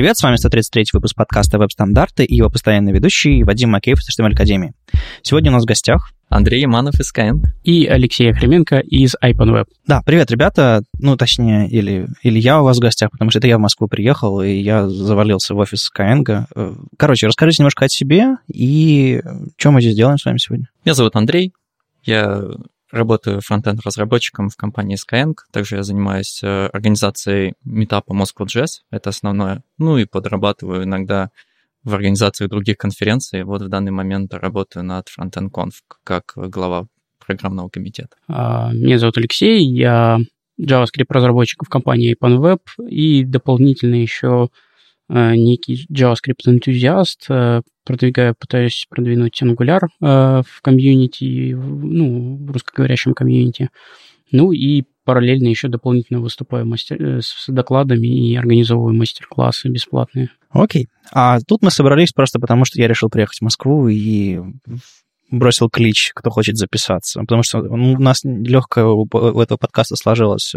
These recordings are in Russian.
Привет, с вами 133 выпуск подкаста «Веб-стандарты» и его постоянный ведущий Вадим Макеев из HTML Академии. Сегодня у нас в гостях Андрей Иманов из Skyeng. И Алексей Охременко из iPanWeb. Да, привет, ребята. Ну, точнее, или, или я у вас в гостях, потому что это я в Москву приехал, и я завалился в офис Skyeng. Короче, расскажите немножко о себе и что мы здесь делаем с вами сегодня. Меня зовут Андрей. Я Работаю фронтенд-разработчиком в компании Skyeng. Также я занимаюсь э, организацией метапа Moscow.js. Это основное. Ну и подрабатываю иногда в организации других конференций. Вот в данный момент работаю над Frontend Conf как глава программного комитета. А, меня зовут Алексей, я JavaScript-разработчик в компании OpenWeb и дополнительно еще некий JavaScript-энтузиаст, э, продвигаю, пытаюсь продвинуть Angular э, в комьюнити, ну, в русскоговорящем комьюнити. Ну и параллельно еще дополнительно выступаю мастер... с докладами и организовываю мастер-классы бесплатные. Окей. А тут мы собрались просто потому, что я решил приехать в Москву и бросил клич, кто хочет записаться. Потому что у нас легкая у этого подкаста сложилась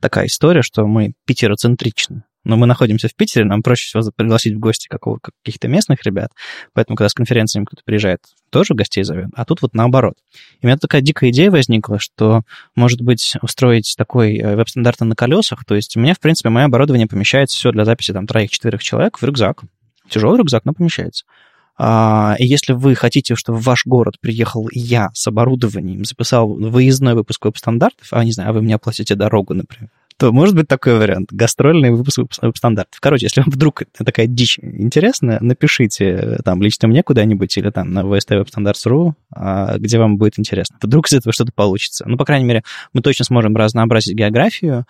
такая история, что мы питероцентричны но мы находимся в Питере, нам проще всего пригласить в гости каких-то местных ребят, поэтому когда с конференциями кто-то приезжает, тоже гостей зовет, а тут вот наоборот. И у меня такая дикая идея возникла, что, может быть, устроить такой э, веб-стандарт на колесах, то есть у меня, в принципе, мое оборудование помещается все для записи там троих-четверых человек в рюкзак, тяжелый рюкзак, но помещается. А, и если вы хотите, чтобы в ваш город приехал я с оборудованием, записал выездной выпуск веб-стандартов, а не знаю, а вы мне оплатите дорогу, например, то может быть такой вариант. Гастрольный выпуск стандартов. Короче, если вам вдруг такая дичь интересна, напишите э, там лично мне куда-нибудь или там на vstwebstandards.ru, а, где вам будет интересно. Вдруг из этого что-то получится. Ну, по крайней мере, мы точно сможем разнообразить географию,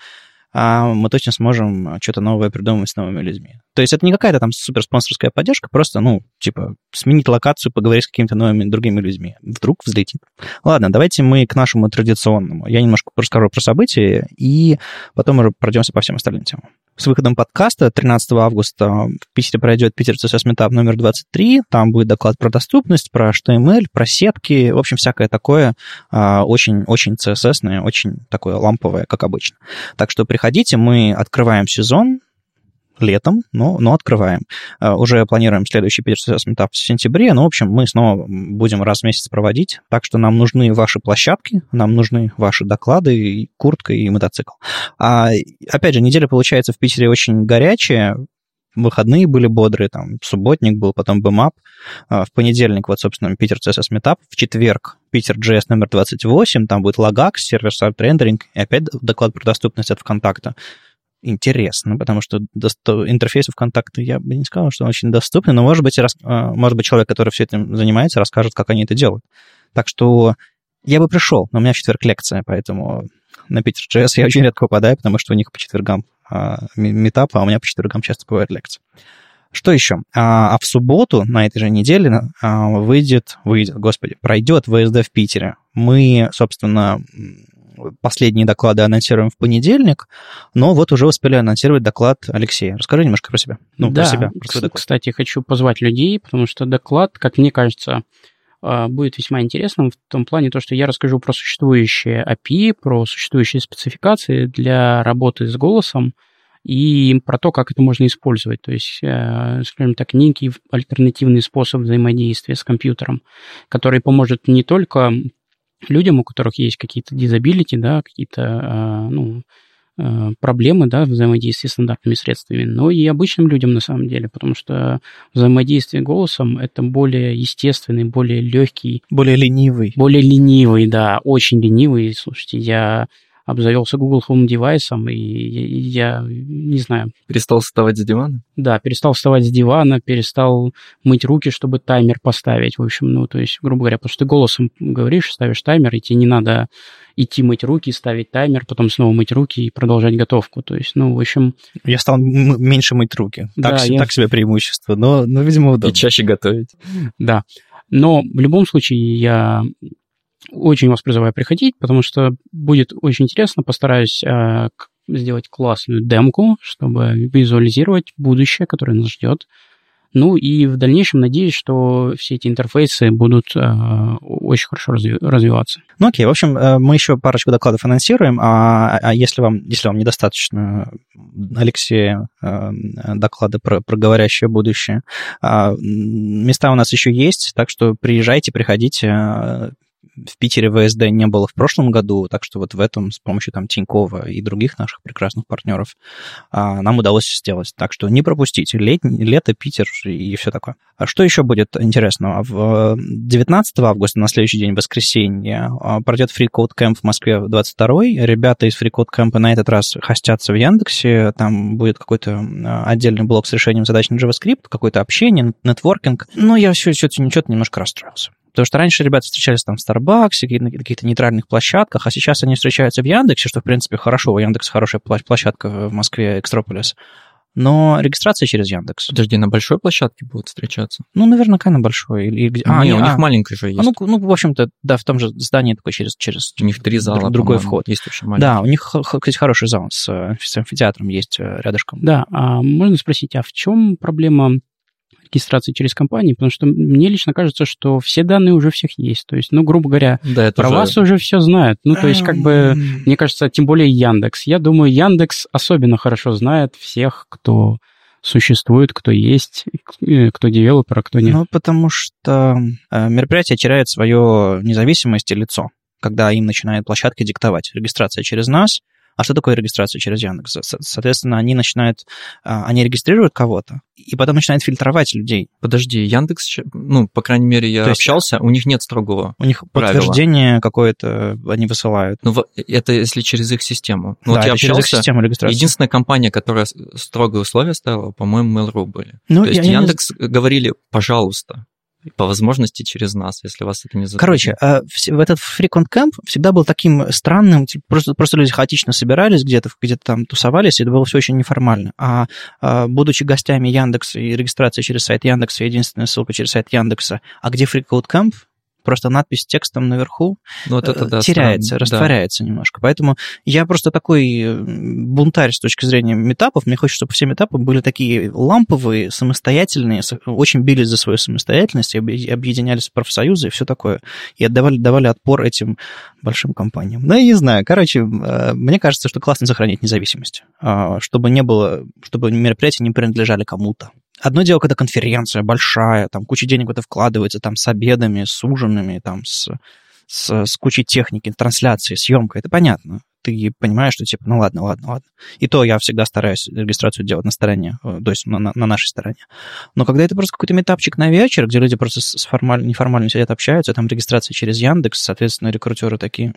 а мы точно сможем что-то новое придумывать с новыми людьми. То есть это не какая-то там супер спонсорская поддержка, просто, ну, типа, сменить локацию, поговорить с какими-то новыми другими людьми. Вдруг взлетит. Ладно, давайте мы к нашему традиционному. Я немножко расскажу про события, и потом уже пройдемся по всем остальным темам. С выходом подкаста 13 августа в Питере пройдет Питер CSS Meetup номер 23. Там будет доклад про доступность, про HTML, про сетки, в общем, всякое такое очень-очень а, CSS, очень такое ламповое, как обычно. Так что приходите, мы открываем сезон, летом, но, но открываем. Uh, уже планируем следующий Питер Meetup в сентябре, но, в общем, мы снова будем раз в месяц проводить, так что нам нужны ваши площадки, нам нужны ваши доклады, и куртка, и мотоцикл. А, опять же, неделя получается в Питере очень горячая, выходные были бодрые, там, субботник был, потом БМАП, в понедельник, вот, собственно, Питер CSS Meetup, в четверг Питер JS номер 28, там будет Lagax, сервер-сайт рендеринг, и опять доклад про доступность от ВКонтакта интересно, потому что интерфейс ВКонтакте я бы не сказал, что он очень доступный, но, может быть, рас... А, может быть, человек, который все этим занимается, расскажет, как они это делают. Так что я бы пришел, но у меня в четверг лекция, поэтому на Питер JS я очень редко попадаю, потому что у них по четвергам а, метап, а у меня по четвергам часто бывают лекции. Что еще? А, а в субботу на этой же неделе а, выйдет, выйдет, господи, пройдет ВСД в Питере. Мы, собственно, последние доклады анонсируем в понедельник, но вот уже успели анонсировать доклад Алексея. Расскажи немножко про себя. Ну, да, про себя. Про кстати, хочу позвать людей, потому что доклад, как мне кажется, а, будет весьма интересным в том плане, то, что я расскажу про существующие API, про существующие спецификации для работы с голосом, и про то, как это можно использовать. То есть, э, скажем так, некий альтернативный способ взаимодействия с компьютером, который поможет не только людям, у которых есть какие-то дизабилити, да, какие-то, а, ну, а, проблемы, да, взаимодействия с стандартными средствами, но и обычным людям на самом деле, потому что взаимодействие голосом это более естественный, более легкий. Более ленивый. Более ленивый, да, очень ленивый. Слушайте, я обзавелся Google Home девайсом, и я, я не знаю. Перестал вставать с дивана? Да, перестал вставать с дивана, перестал мыть руки, чтобы таймер поставить. В общем, ну, то есть, грубо говоря, потому что ты голосом говоришь, ставишь таймер, и тебе не надо идти мыть руки, ставить таймер, потом снова мыть руки и продолжать готовку. То есть, ну, в общем... Я стал меньше мыть руки. Так, да, я... так себе преимущество, но, но, видимо, удобно. И чаще готовить. Да. Но в любом случае я очень вас призываю приходить, потому что будет очень интересно. Постараюсь э, сделать классную демку, чтобы визуализировать будущее, которое нас ждет. Ну и в дальнейшем надеюсь, что все эти интерфейсы будут э, очень хорошо разви- развиваться. Ну окей, в общем, э, мы еще парочку докладов анонсируем, а, а если, вам, если вам недостаточно Алексея э, доклада про, про говорящее будущее, э, места у нас еще есть, так что приезжайте, приходите, э, в Питере ВСД не было в прошлом году, так что вот в этом с помощью там Тинькова и других наших прекрасных партнеров а, нам удалось сделать. Так что не пропустите. Летний, лето, Питер и все такое. А что еще будет интересного? В 19 августа, на следующий день, воскресенье, а, пройдет Free Code Camp в Москве 22 Ребята из Free Code Camp на этот раз хостятся в Яндексе. Там будет какой-то а, отдельный блок с решением задач на JavaScript, какое-то общение, нетворкинг. Но я все, все, что-то немножко расстроился. Потому что раньше ребята встречались там в Starbucks, на каких-то нейтральных площадках, а сейчас они встречаются в Яндексе, что, в принципе, хорошо. У Яндекса хорошая площадка в Москве, Экстрополис. Но регистрация через Яндекс. Подожди, на большой площадке будут встречаться? Ну, наверняка на большой. Или... А, не, у них а, маленькая же есть. Ну, ну, в общем-то, да, в том же здании такой через... через у них три зала, Другой вход. Есть вообще маленький. Да, у них, кстати, хороший зал с, с амфитеатром есть э, рядышком. Да, а можно спросить, а в чем проблема регистрации через компании, потому что мне лично кажется, что все данные уже всех есть. То есть, ну, грубо говоря, да, про уже... вас уже все знают. Ну, то есть, как бы, мне кажется, тем более Яндекс. Я думаю, Яндекс особенно хорошо знает всех, кто существует, кто есть, кто девелопер, а кто нет. Ну, потому что э, мероприятие теряет свою независимость и лицо когда им начинает площадка диктовать. Регистрация через нас, а что такое регистрация через Яндекс? Соответственно, они начинают, а, они регистрируют кого-то, и потом начинают фильтровать людей. Подожди, Яндекс, ну, по крайней мере, я То есть, общался, у них нет строгого У них правила. подтверждение какое-то они высылают. Ну, это если через их систему. Ну, да, вот я общался, через их систему регистрации. Единственная компания, которая строгие условия ставила, по-моему, Mail.ru были. Ну, То есть я, Яндекс я не... говорили, пожалуйста, по возможности через нас, если вас это не затруднит. Короче, э, в этот Frequent Camp всегда был таким странным, типа, просто, просто люди хаотично собирались где-то, где-то там тусовались, и это было все очень неформально. А, а будучи гостями Яндекса и регистрация через сайт Яндекса, единственная ссылка через сайт Яндекса, а где Frequent Camp, просто надпись текстом наверху вот это, да, теряется, странно. растворяется да. немножко. Поэтому я просто такой э, бунтарь с точки зрения метапов. Мне хочется, чтобы все метапы были такие ламповые, самостоятельные, очень бились за свою самостоятельность, объединялись в профсоюзы и все такое. И отдавали, давали отпор этим большим компаниям. Ну, я не знаю. Короче, э, мне кажется, что классно сохранить независимость, а, чтобы не было, чтобы мероприятия не принадлежали кому-то. Одно дело, когда конференция большая, там куча денег в это вкладывается, там с обедами, с ужинами, там с, с, с кучей техники, трансляции, съемкой, это понятно ты понимаешь, что типа, ну ладно, ладно, ладно. И то я всегда стараюсь регистрацию делать на стороне, э, то есть на, на, на нашей стороне. Но когда это просто какой-то метапчик на вечер, где люди просто с формаль, неформально сидят, общаются, там регистрация через Яндекс, соответственно, рекрутеры такие,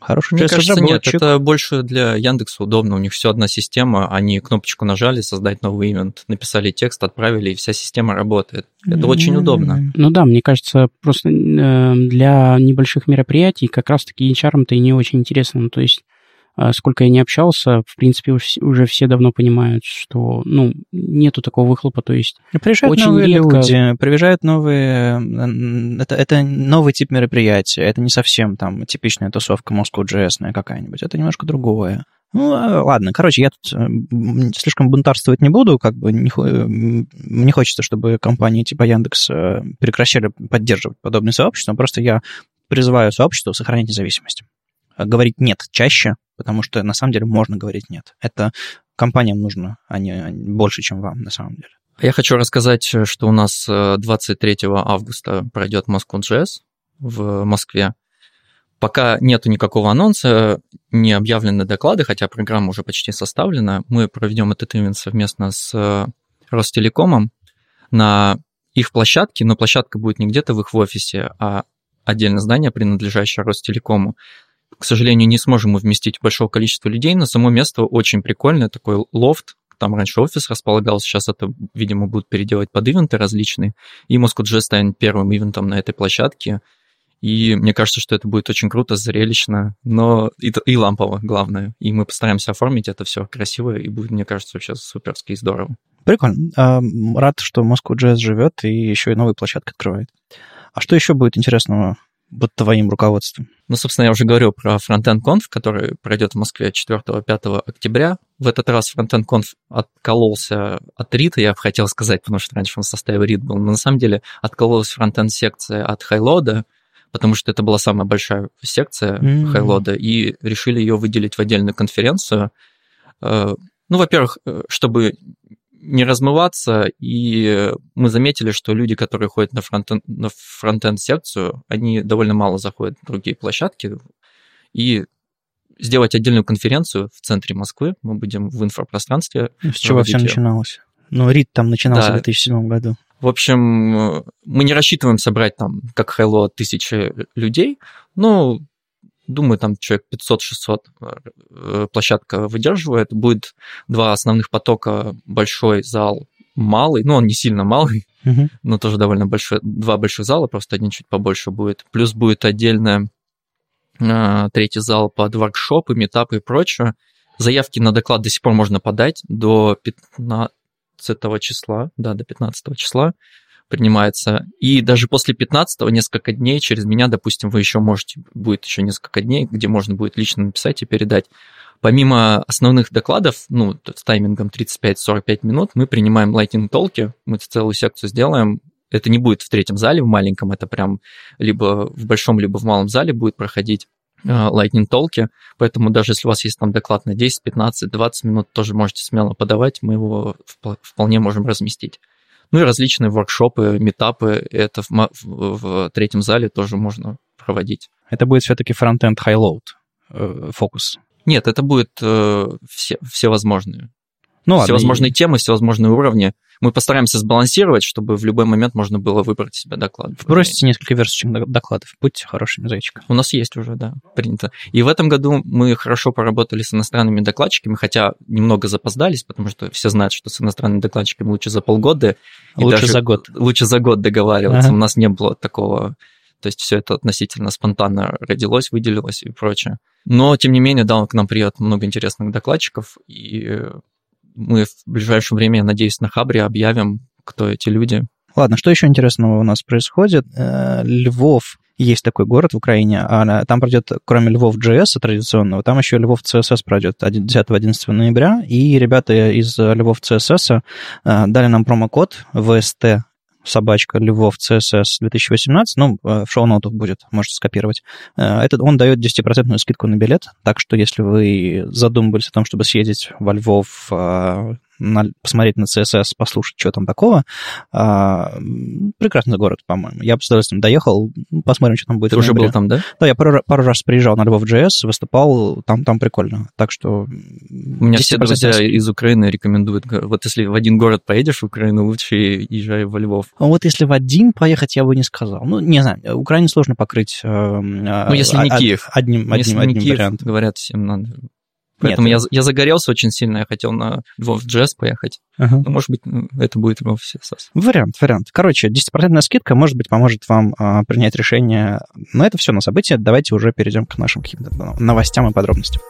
хороший Мне кажется, нет, это больше для Яндекса удобно, у них все одна система, они кнопочку нажали, создать новый ивент, написали текст, отправили, и вся система работает. Это очень удобно. Ну да, мне кажется, просто э, для небольших мероприятий как раз-таки HR-то и не очень интересно. Ну, то есть а, сколько я не общался, в принципе, уже все давно понимают, что, ну, нету такого выхлопа, то есть приезжают очень новые редко... люди, приезжают новые, это, это новый тип мероприятия, это не совсем там типичная тусовка Moscow.js какая-нибудь, это немножко другое. Ну, а, ладно, короче, я тут э, слишком бунтарствовать не буду, как бы не, мне хочется, чтобы компании типа Яндекс э, прекращали поддерживать подобные сообщества, просто я призываю сообщество сохранять независимость. Говорить «нет» чаще, потому что на самом деле можно говорить «нет». Это компаниям нужно, а не больше, чем вам на самом деле. Я хочу рассказать, что у нас 23 э, августа пройдет Moscow.js в Москве. Пока нету никакого анонса, не объявлены доклады, хотя программа уже почти составлена. Мы проведем этот ивент совместно с э, Ростелекомом на их площадке, но площадка будет не где-то в их офисе, а отдельное здание, принадлежащее Ростелекому. К сожалению, не сможем вместить большое количество людей, но само место очень прикольное, такой лофт, там раньше офис располагался, сейчас это, видимо, будут переделать под ивенты различные. И Moscow.js станет первым ивентом на этой площадке. И мне кажется, что это будет очень круто, зрелищно, но и, и лампово, главное. И мы постараемся оформить это все красиво, и будет, мне кажется, вообще суперски и здорово. Прикольно. Рад, что Moscow.js живет и еще и новые площадки открывает. А что еще будет интересного под твоим руководством? Ну, собственно, я уже говорил про Frontend Conf, который пройдет в Москве 4-5 октября. В этот раз Frontend Conf откололся от RIT, я бы хотел сказать, потому что раньше он в составе RIT был, но на самом деле откололась Frontend секция от Highload, потому что это была самая большая секция mm-hmm. Highload, и решили ее выделить в отдельную конференцию. Э, ну, во-первых, э, чтобы не размываться, и мы заметили, что люди, которые ходят на фронтенд, на фронтенд секцию, они довольно мало заходят на другие площадки, и сделать отдельную конференцию в центре Москвы, мы будем в инфопространстве. С чего все начиналось? Ну, РИД там начинался да. в 2007 году. В общем, мы не рассчитываем собрать там, как Hello, тысячи людей, но Думаю, там человек 500-600 э, площадка выдерживает. Будет два основных потока, большой зал, малый, ну, он не сильно малый, uh-huh. но тоже довольно большой, два больших зала, просто один чуть побольше будет. Плюс будет отдельно э, третий зал под воркшопы, метапы и прочее. Заявки на доклад до сих пор можно подать до 15 числа, да, до 15 числа принимается. И даже после 15 несколько дней через меня, допустим, вы еще можете, будет еще несколько дней, где можно будет лично написать и передать. Помимо основных докладов, ну, с таймингом 35-45 минут, мы принимаем lightning толки, мы целую секцию сделаем, это не будет в третьем зале, в маленьком, это прям либо в большом, либо в малом зале будет проходить lightning толки, поэтому даже если у вас есть там доклад на 10, 15, 20 минут, тоже можете смело подавать, мы его вполне можем разместить. Ну и различные воркшопы, метапы, это в, в, в третьем зале тоже можно проводить. Это будет все-таки фронтенд high-load э, фокус? Нет, это будет э, все, всевозможные. Ну, всевозможные и... темы, всевозможные уровни. Мы постараемся сбалансировать, чтобы в любой момент можно было выбрать себе доклад. Бросите несколько версий докладов, будьте хорошими зайчиками. У нас есть уже, да, принято. И в этом году мы хорошо поработали с иностранными докладчиками, хотя немного запоздались, потому что все знают, что с иностранными докладчиками лучше за полгода. Лучше за год. Лучше за год договариваться. Ага. У нас не было такого то есть все это относительно спонтанно родилось, выделилось и прочее. Но, тем не менее, да, к нам приедет много интересных докладчиков, и мы в ближайшее время, я надеюсь, на Хабре объявим, кто эти люди. Ладно, что еще интересного у нас происходит? Э, Львов есть такой город в Украине, а там пройдет, кроме Львов JS традиционного, там еще Львов CSS пройдет 10-11 ноября, и ребята из Львов CSS э, дали нам промокод VST собачка Львов CSS 2018, ну, э, в шоу-нотах будет, можете скопировать. Этот, он дает 10% скидку на билет, так что если вы задумывались о том, чтобы съездить во Львов на, посмотреть на CSS, послушать, что там такого. А, прекрасный город, по-моему. Я бы с удовольствием доехал, посмотрим, что там будет. Ты уже был там, да? Да, я пару, пару раз приезжал на Львов.js, выступал, там, там прикольно. Так что... У меня все друзья из Украины рекомендуют, вот если в один город поедешь в Украину, лучше езжай во Львов. А вот если в один поехать, я бы не сказал. Ну, не знаю, Украине сложно покрыть... Э, ну, если не Киев. Одним, одним, если одним не Киев, вариантом. говорят, всем надо Поэтому Нет, я, я загорелся очень сильно, я хотел на Lvov.js поехать. Ага. Ну, может быть, это будет Lvov CSS. Вариант, вариант. Короче, 10% скидка, может быть, поможет вам а, принять решение. Но это все на события. Давайте уже перейдем к нашим каким-то новостям и подробностям.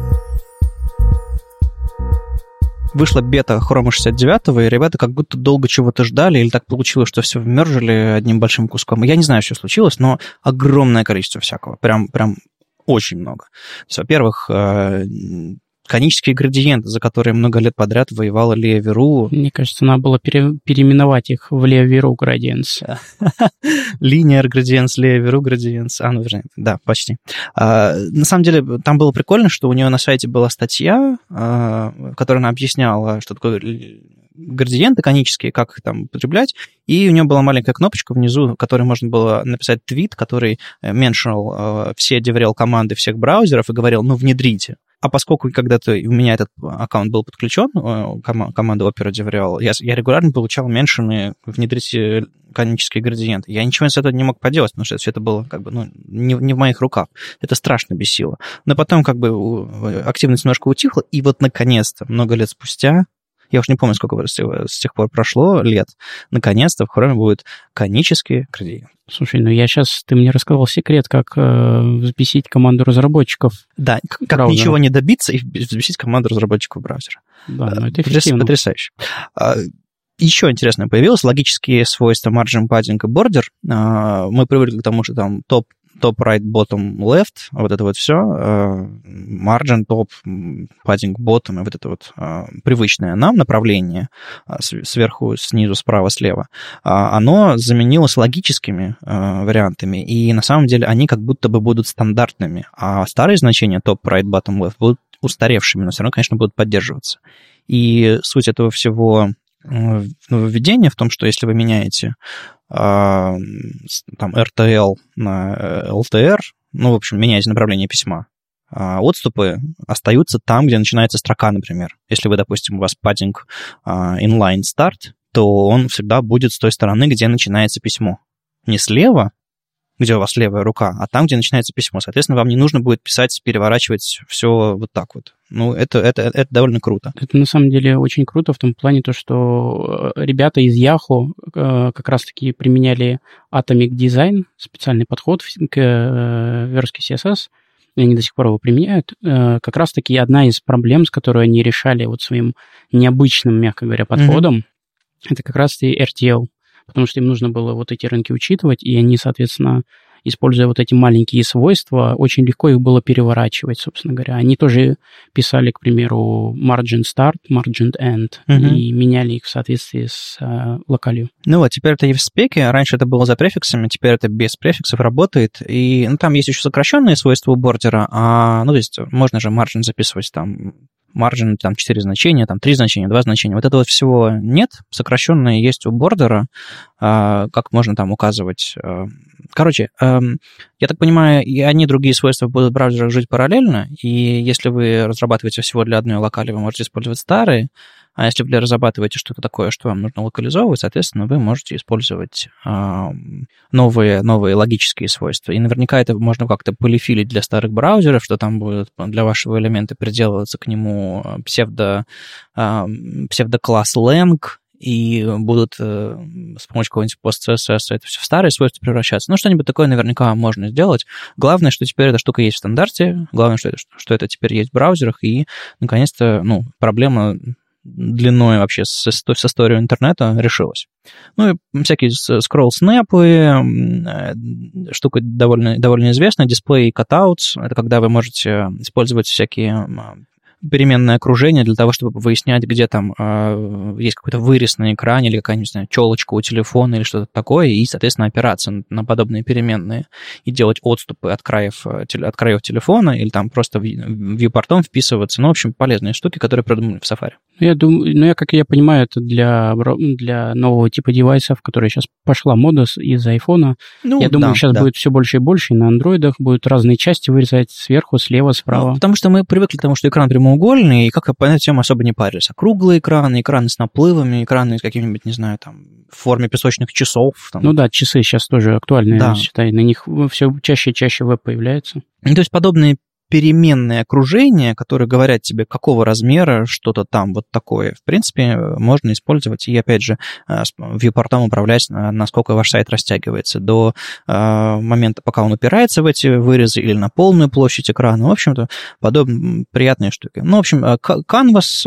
Вышла бета Chrome 69, и ребята как будто долго чего-то ждали, или так получилось, что все вмержили одним большим куском. Я не знаю, что случилось, но огромное количество всякого. Прям, прям очень много. Во-первых, э, конические градиенты, за которые много лет подряд воевала Лея Веру. Мне кажется, надо было пере, переименовать их в Лея Веру градиенс. Линиар градиенс, Лея Веру градиенс. А, ну, вернее, да, почти. А, на самом деле, там было прикольно, что у нее на сайте была статья, а, в которой она объясняла, что такое градиенты конические, как их там употреблять, и у нее была маленькая кнопочка внизу, в которой можно было написать твит, который меншинал э, все DevRel команды всех браузеров и говорил, ну, внедрите. А поскольку когда-то у меня этот аккаунт был подключен, э, команда Opera DevRel, я, я регулярно получал меншины внедрить канонические градиенты. Я ничего с этого не мог поделать, потому что все это было как бы ну, не, не в моих руках. Это страшно бесило. Но потом как бы активность немножко утихла, и вот наконец-то, много лет спустя, я уж не помню, сколько с тех пор прошло лет, наконец-то в Chrome будет конический градиент. Слушай, ну я сейчас, ты мне рассказал секрет, как э, взбесить команду разработчиков. Да, как браузера. ничего не добиться и взбесить команду разработчиков браузера. Да, ну это эффективно. Потрясающе. А, еще интересное появилось, логические свойства margin padding и border. А, мы привыкли к тому, что там топ top right, bottom left, вот это вот все, margin top, padding bottom, и вот это вот привычное нам направление сверху, снизу, справа, слева, оно заменилось логическими вариантами, и на самом деле они как будто бы будут стандартными, а старые значения top right, bottom left будут устаревшими, но все равно, конечно, будут поддерживаться. И суть этого всего нововведения в том, что если вы меняете там RTL на LTR, ну, в общем, меняете направление письма, а отступы остаются там, где начинается строка, например. Если вы, допустим, у вас паддинг inline start, то он всегда будет с той стороны, где начинается письмо. Не слева, где у вас левая рука, а там, где начинается письмо. Соответственно, вам не нужно будет писать, переворачивать все вот так вот. Ну, это, это, это довольно круто. Это на самом деле очень круто в том плане, то, что э, ребята из Yahoo э, как раз-таки применяли Atomic Design, специальный подход к э, верстке CSS, и они до сих пор его применяют. Как раз-таки одна из проблем, с которой они решали вот своим необычным, мягко говоря, подходом, mm-hmm. это как раз-таки RTL потому что им нужно было вот эти рынки учитывать, и они, соответственно, используя вот эти маленькие свойства, очень легко их было переворачивать, собственно говоря. Они тоже писали, к примеру, margin start, margin end, uh-huh. и меняли их в соответствии с э, локалью. Ну вот, теперь это и в спеке. Раньше это было за префиксами, теперь это без префиксов работает. И ну, там есть еще сокращенные свойства у бордера, а, ну, то есть можно же margin записывать там маржин, там 4 значения, там 3 значения, 2 значения. Вот этого всего нет, сокращенное есть у бордера, как можно там указывать. А. Короче, эм, я так понимаю, и они, другие свойства будут в браузерах жить параллельно, и если вы разрабатываете всего для одной локали, вы можете использовать старые, а если вы разрабатываете что-то такое, что вам нужно локализовывать, соответственно, вы можете использовать э, новые, новые логические свойства. И наверняка это можно как-то полифилить для старых браузеров, что там будет для вашего элемента приделываться к нему псевдо, э, псевдокласс lang, и будут э, с помощью какого-нибудь пост-CSS это все в старые свойства превращаться. Ну, что-нибудь такое наверняка можно сделать. Главное, что теперь эта штука есть в стандарте, главное, что это, что это теперь есть в браузерах, и, наконец-то, ну, проблема длиной вообще с, с историей интернета решилась. Ну и всякие скролл-снэпы, э, штука довольно, довольно известная, дисплей cutouts, это когда вы можете использовать всякие переменное окружение для того, чтобы выяснять, где там э, есть какой-то вырез на экране или какая-нибудь, не знаю, челочка у телефона или что-то такое, и, соответственно, опираться на, на подобные переменные и делать отступы от краев, э, от краев телефона или там просто вьюпортом вписываться. Ну, в общем, полезные штуки, которые придумали в Safari. Ну, я думаю, ну, я, как я понимаю, это для, для нового типа девайсов, которые сейчас пошла мода из айфона. Ну, я думаю, да, сейчас да. будет все больше и больше, и на андроидах будут разные части вырезать сверху, слева, справа. Ну, потому что мы привыкли к тому, что экран прямоугольный, и как по этой теме особо не парились. А круглые экраны, экраны с наплывами, экраны с какими-нибудь, не знаю, там, в форме песочных часов. Там. Ну да, часы сейчас тоже актуальны, да. считай, на них все чаще и чаще веб появляется. Ну, то есть подобные переменные окружения, которые говорят тебе, какого размера что-то там вот такое, в принципе, можно использовать. И, опять же, э, вьюпортом управлять, э, насколько ваш сайт растягивается до э, момента, пока он упирается в эти вырезы или на полную площадь экрана. В общем-то, подобные приятные штуки. Ну, в общем, Canvas,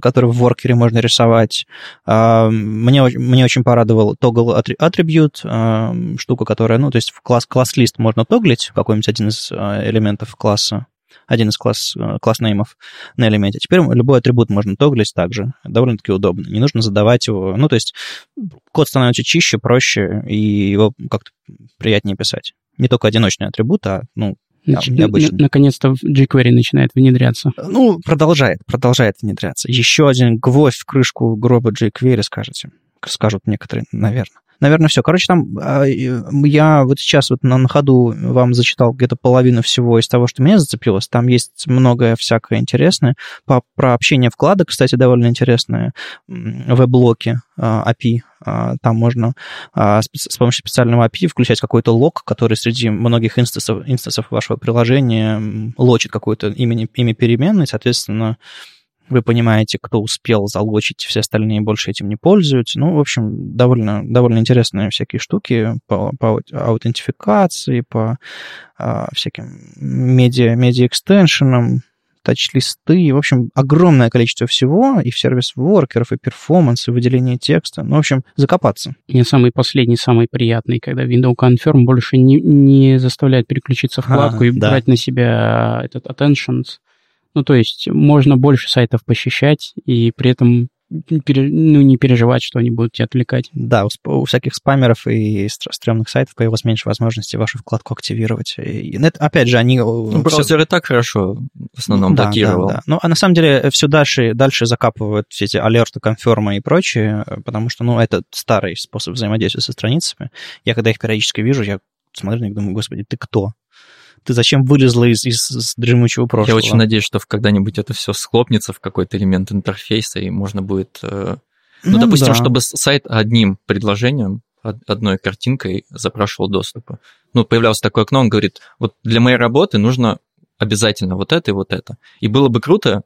который в воркере можно рисовать, мне, мне очень порадовал Toggle Attribute, штука, которая, ну, то есть в класс, класс-лист можно тоглить, какой-нибудь один из элементов класса, один из класс, класс неймов на элементе. Теперь любой атрибут можно тоглить также. Довольно-таки удобно. Не нужно задавать его. Ну, то есть код становится чище, проще, и его как-то приятнее писать. Не только одиночный атрибут, а, ну, Нач... Наконец-то jQuery начинает внедряться. Ну, продолжает, продолжает внедряться. Еще один гвоздь в крышку гроба jQuery, скажете. Скажут некоторые, наверное наверное, все. Короче, там а, я вот сейчас вот на, на ходу вам зачитал где-то половину всего из того, что меня зацепилось. Там есть многое всякое интересное. По, про общение вкладок, кстати, довольно интересное. Веб-блоки API. А, там можно а, с помощью специального API включать какой-то лог, который среди многих инстансов, инстансов вашего приложения лочит какое-то имя, имя переменной, соответственно, вы понимаете, кто успел залочить, все остальные больше этим не пользуются. Ну, в общем, довольно, довольно интересные всякие штуки по, по аутентификации, по а, всяким медиа, media extension ам, touch-листы, в общем, огромное количество всего, и в service worker ов, и performance, и выделение текста. Ну, в общем, закопаться. И самый последний, самый приятный, когда window confirm больше не, не заставляет переключиться вкладку а, и да. брать на себя этот attention. Ну, то есть можно больше сайтов посещать, и при этом ну, не переживать, что они будут тебя отвлекать. Да, у, у всяких спамеров и стрёмных сайтов появилось меньше возможности вашу вкладку активировать. И, это, опять же, они... Ну, браузер все... и так хорошо в основном да, блокировал. Да, да. Ну, а на самом деле все дальше, дальше закапывают все эти алерты, конфермы и прочее, потому что, ну, это старый способ взаимодействия со страницами. Я, когда их периодически вижу, я смотрю на них думаю, господи, ты кто? Ты зачем вылезла из, из, из дремучего прошлого? Я очень надеюсь, что когда-нибудь это все схлопнется в какой-то элемент интерфейса, и можно будет... Э, ну, ну допустим, да. чтобы сайт одним предложением, одной картинкой запрашивал доступы. Ну, появлялось такое окно, он говорит, вот для моей работы нужно обязательно вот это и вот это. И было бы круто,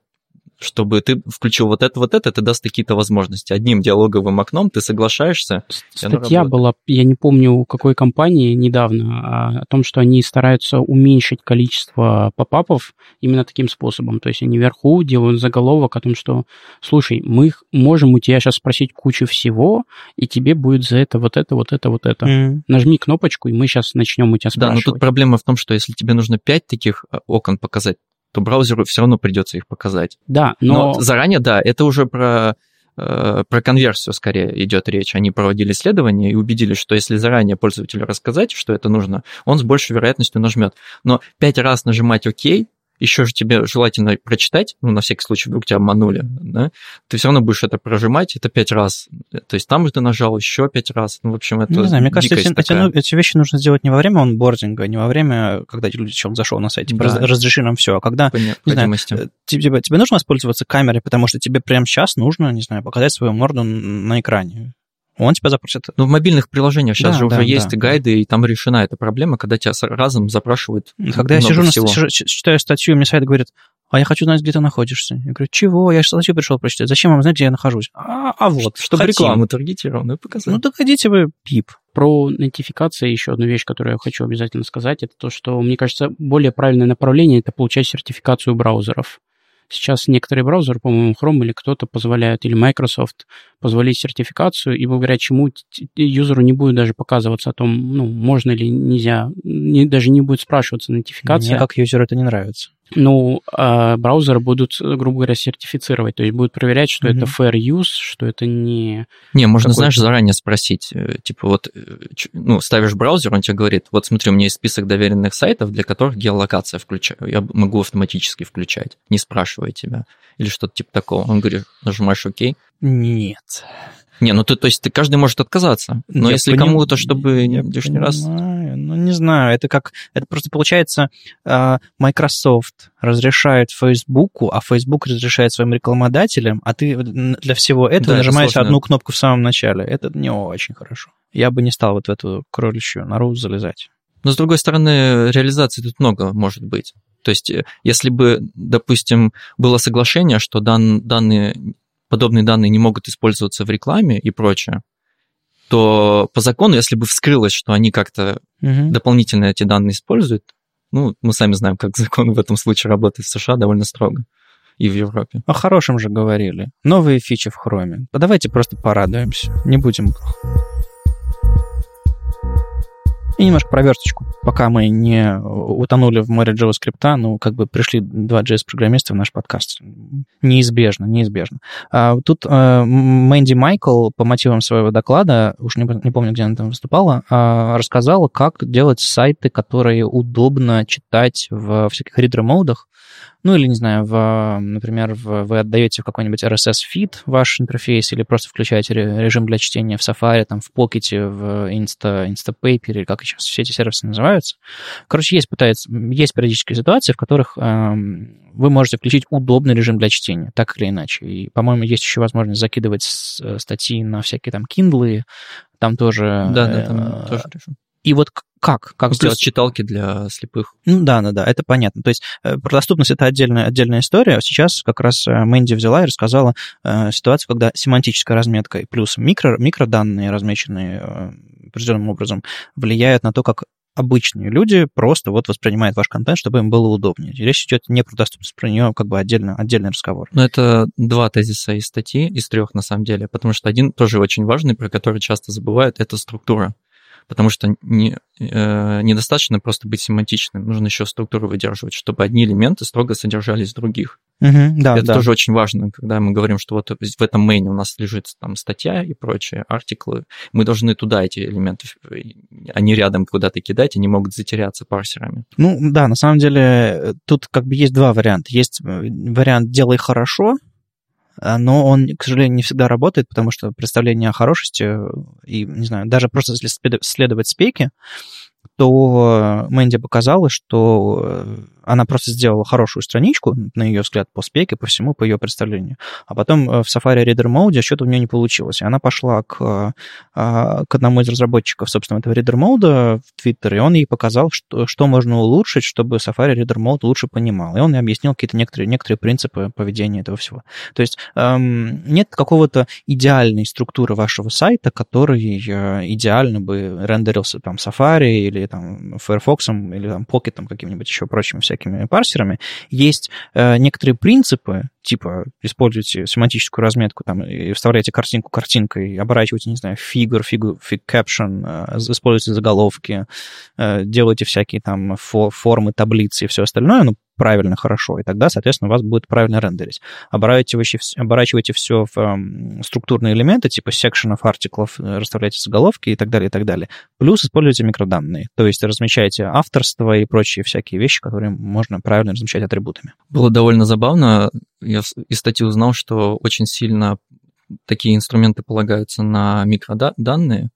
чтобы ты включил вот это, вот это, это даст какие-то возможности. Одним диалоговым окном ты соглашаешься. Статья была, я не помню, у какой компании недавно, а, о том, что они стараются уменьшить количество попапов именно таким способом. То есть они вверху делают заголовок о том, что, слушай, мы можем у тебя сейчас спросить кучу всего, и тебе будет за это вот это, вот это, вот это. Mm. Нажми кнопочку, и мы сейчас начнем у тебя спрашивать. Да, но тут проблема в том, что если тебе нужно 5 таких а, окон показать, то браузеру все равно придется их показать. Да, но... но заранее, да, это уже про э, про конверсию скорее идет речь. Они проводили исследования и убедились, что если заранее пользователю рассказать, что это нужно, он с большей вероятностью нажмет. Но пять раз нажимать ОК еще же тебе желательно прочитать, ну, на всякий случай, вдруг тебя обманули, да, ты все равно будешь это прожимать, это пять раз. То есть там же ты нажал еще пять раз. Ну, в общем, это Не знаю, мне кажется, эти, эти, ну, эти вещи нужно сделать не во время онбординга, не во время, когда человек зашел на сайт, типа, да. разреши нам все, а когда, не знаю, э, тебе, тебе нужно воспользоваться камерой, потому что тебе прямо сейчас нужно, не знаю, показать свою морду на экране он тебя запросит. Ну, в мобильных приложениях сейчас да, же да, уже да. есть гайды, и там решена эта проблема, когда тебя разом запрашивают Когда я сижу, всего. на, читаю статью, мне сайт говорит, а я хочу знать, где ты находишься. Я говорю, чего? Я же статью пришел прочитать. Зачем вам знать, где я нахожусь? А, а вот, чтобы Хотим. рекламу таргетированную показать. Ну, так идите вы, пип. Про нотификации еще одну вещь, которую я хочу обязательно сказать, это то, что, мне кажется, более правильное направление – это получать сертификацию браузеров. Сейчас некоторые браузеры, по-моему, Chrome или кто-то позволяют, или Microsoft, позволить сертификацию, и благодаря чему юзеру не будет даже показываться о том, ну, можно или нельзя, не, даже не будет спрашиваться нотификация. Мне как юзеру это не нравится ну, э, браузеры будут, грубо говоря, сертифицировать, то есть будут проверять, что mm-hmm. это fair use, что это не... Не, можно, знаешь, заранее спросить, э, типа вот, э, ну, ставишь браузер, он тебе говорит, вот смотри, у меня есть список доверенных сайтов, для которых геолокация включаю, я могу автоматически включать, не спрашивая тебя, или что-то типа такого. Он говорит, нажимаешь ОК. Нет. Не, ну ты, то есть ты каждый может отказаться. Но я если поним... кому-то, чтобы я лишний понимаю. раз. Ну, не знаю, это как. Это просто получается, а, Microsoft разрешает Фейсбуку, а Facebook разрешает своим рекламодателям, а ты для всего этого да, нажимаешь это одну кнопку в самом начале. Это не очень хорошо. Я бы не стал вот в эту кроличью нору залезать. Но, с другой стороны, реализации тут много может быть. То есть, э, если бы, допустим, было соглашение, что дан, данные подобные данные не могут использоваться в рекламе и прочее, то по закону, если бы вскрылось, что они как-то угу. дополнительно эти данные используют, ну, мы сами знаем, как закон в этом случае работает в США довольно строго и в Европе. О хорошем же говорили. Новые фичи в хроме. Давайте просто порадуемся. Не будем и немножко проверсточку. Пока мы не утонули в море JavaScript, ну, как бы пришли два JS-программиста в наш подкаст. Неизбежно, неизбежно. А, тут а, Мэнди Майкл по мотивам своего доклада, уж не, не помню, где она там выступала, а, рассказала, как делать сайты, которые удобно читать в всяких ридер-модах, ну или, не знаю, в, например, в, вы отдаете в какой-нибудь RSS-фид ваш интерфейс или просто включаете режим для чтения в Safari, там, в Pocket, в Insta, Instapaper, или как сейчас все эти сервисы называются. Короче, есть, пытается, есть периодические ситуации, в которых э, вы можете включить удобный режим для чтения, так или иначе. И, по-моему, есть еще возможность закидывать статьи на всякие там Kindle, там тоже... Да, да, там э, тоже режим. И вот как? Как сделать читалки для слепых? Ну да, да, да, это понятно. То есть э, про доступность это отдельная, отдельная история. Сейчас как раз э, Мэнди взяла и рассказала э, ситуацию, когда семантическая разметка и плюс микро, микроданные, размеченные э, определенным образом, влияют на то, как обычные люди просто вот воспринимают ваш контент, чтобы им было удобнее. Речь идет не про доступность, про нее как бы отдельно, отдельный разговор. Но это два тезиса из статьи, из трех на самом деле, потому что один тоже очень важный, про который часто забывают, это структура потому что не, э, недостаточно просто быть семантичным, нужно еще структуру выдерживать, чтобы одни элементы строго содержались в других. Угу, да, Это да. тоже очень важно, когда мы говорим, что вот в этом мейне у нас лежит там статья и прочие артиклы, мы должны туда эти элементы, они рядом куда-то кидать, они могут затеряться парсерами. Ну да, на самом деле тут как бы есть два варианта. Есть э, вариант «делай хорошо», а, но он, к сожалению, не всегда работает, потому что представление о хорошести и, не знаю, даже просто если следовать спеке, то Мэнди показала, что э, она просто сделала хорошую страничку, на ее взгляд, по спеке, по всему, по ее представлению. А потом э, в Safari Reader Mode что-то у нее не получилось. И она пошла к, э, к одному из разработчиков, собственно, этого Reader Mode в Twitter, и он ей показал, что, что можно улучшить, чтобы Safari Reader Mode лучше понимал. И он ей объяснил какие-то некоторые, некоторые принципы поведения этого всего. То есть эм, нет какого-то идеальной структуры вашего сайта, который идеально бы рендерился там Safari или там Firefox или там Pocket каким-нибудь еще прочими всякими парсерами, есть э, некоторые принципы, типа используйте семантическую разметку там, и вставляйте картинку картинкой, оборачивайте, не знаю, фигур, фигур, фиг caption, э, используйте заголовки, э, делайте всякие там фо формы, таблицы и все остальное, ну, правильно, хорошо, и тогда, соответственно, у вас будет правильно рендерить. Оборачивайте, оборачивайте все в э, структурные элементы, типа секшенов, артиклов, э, расставляйте заголовки и так далее, и так далее. Плюс используйте микроданные, то есть размещайте авторство и прочие всякие вещи, которые можно правильно размещать атрибутами. Было довольно забавно, я из статьи узнал, что очень сильно такие инструменты полагаются на микроданные,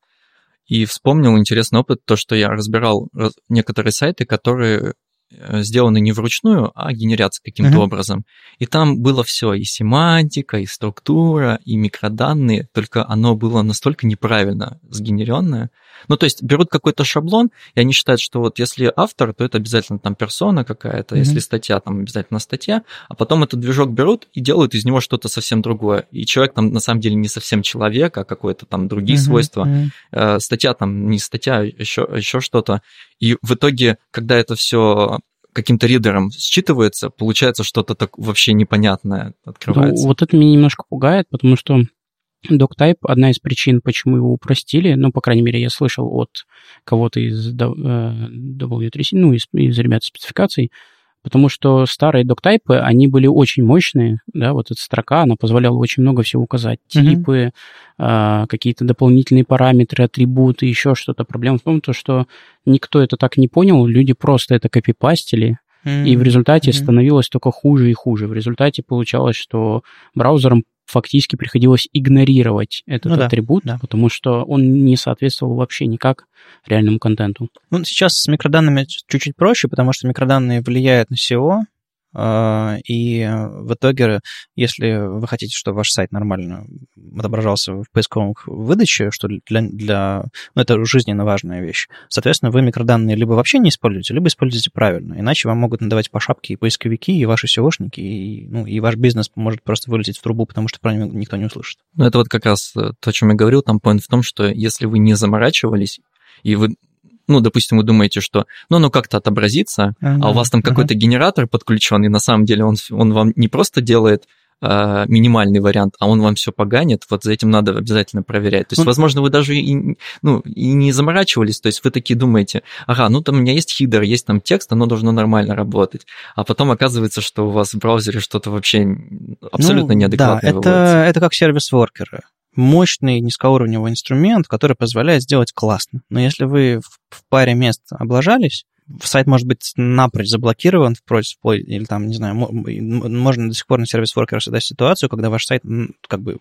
и вспомнил интересный опыт, то, что я разбирал некоторые сайты, которые Э, сделаны не вручную, а генерятся каким-то uh-huh. образом. И там было все, и семантика, и структура, и микроданные, только оно было настолько неправильно сгенеренное. Ну, то есть берут какой-то шаблон, и они считают, что вот если автор, то это обязательно там персона какая-то, uh-huh. если статья, там обязательно статья, а потом этот движок берут и делают из него что-то совсем другое. И человек там на самом деле не совсем человек, а какое-то там другие uh-huh. свойства. Uh-huh. Статья там не статья, еще, еще что-то. И в итоге, когда это все каким-то ридером считывается, получается что-то так вообще непонятное открывается. Ну, вот это меня немножко пугает, потому что DocType одна из причин, почему его упростили, ну, по крайней мере, я слышал от кого-то из W3C, э, ну, из, из ребят спецификаций, потому что старые доктайпы, они были очень мощные, да, вот эта строка, она позволяла очень много всего указать, типы, mm-hmm. какие-то дополнительные параметры, атрибуты, еще что-то. Проблема в том, то, что никто это так не понял, люди просто это копипастили, и в результате mm-hmm. становилось только хуже и хуже. В результате получалось, что браузерам фактически приходилось игнорировать этот ну, атрибут, да, да. потому что он не соответствовал вообще никак реальному контенту. Ну, сейчас с микроданными чуть-чуть проще, потому что микроданные влияют на SEO, и в итоге, если вы хотите, чтобы ваш сайт нормально отображался в поисковом выдаче, что для, для ну, это жизненно важная вещь, соответственно, вы микроданные либо вообще не используете, либо используете правильно, иначе вам могут надавать по шапке и поисковики, и ваши SEOшники, и, ну, и ваш бизнес может просто вылететь в трубу, потому что про него никто не услышит. Ну, это вот как раз то, о чем я говорил, там point в том, что если вы не заморачивались, и вы ну, допустим, вы думаете, что, ну, оно как-то отобразится, ага, а у вас там ага. какой-то генератор подключен, и на самом деле он, он вам не просто делает э, минимальный вариант, а он вам все поганит, вот за этим надо обязательно проверять. То есть, ну, возможно, вы даже и, ну, и не заморачивались, то есть вы такие думаете, ага, ну там у меня есть хидер, есть там текст, оно должно нормально работать, а потом оказывается, что у вас в браузере что-то вообще абсолютно ну, неадекватное Да, это, это как сервис-воркеры мощный низкоуровневый инструмент, который позволяет сделать классно. Но если вы в паре мест облажались, сайт может быть напрочь заблокирован, впрочем, или там, не знаю, можно до сих пор на сервис-воркера создать ситуацию, когда ваш сайт как бы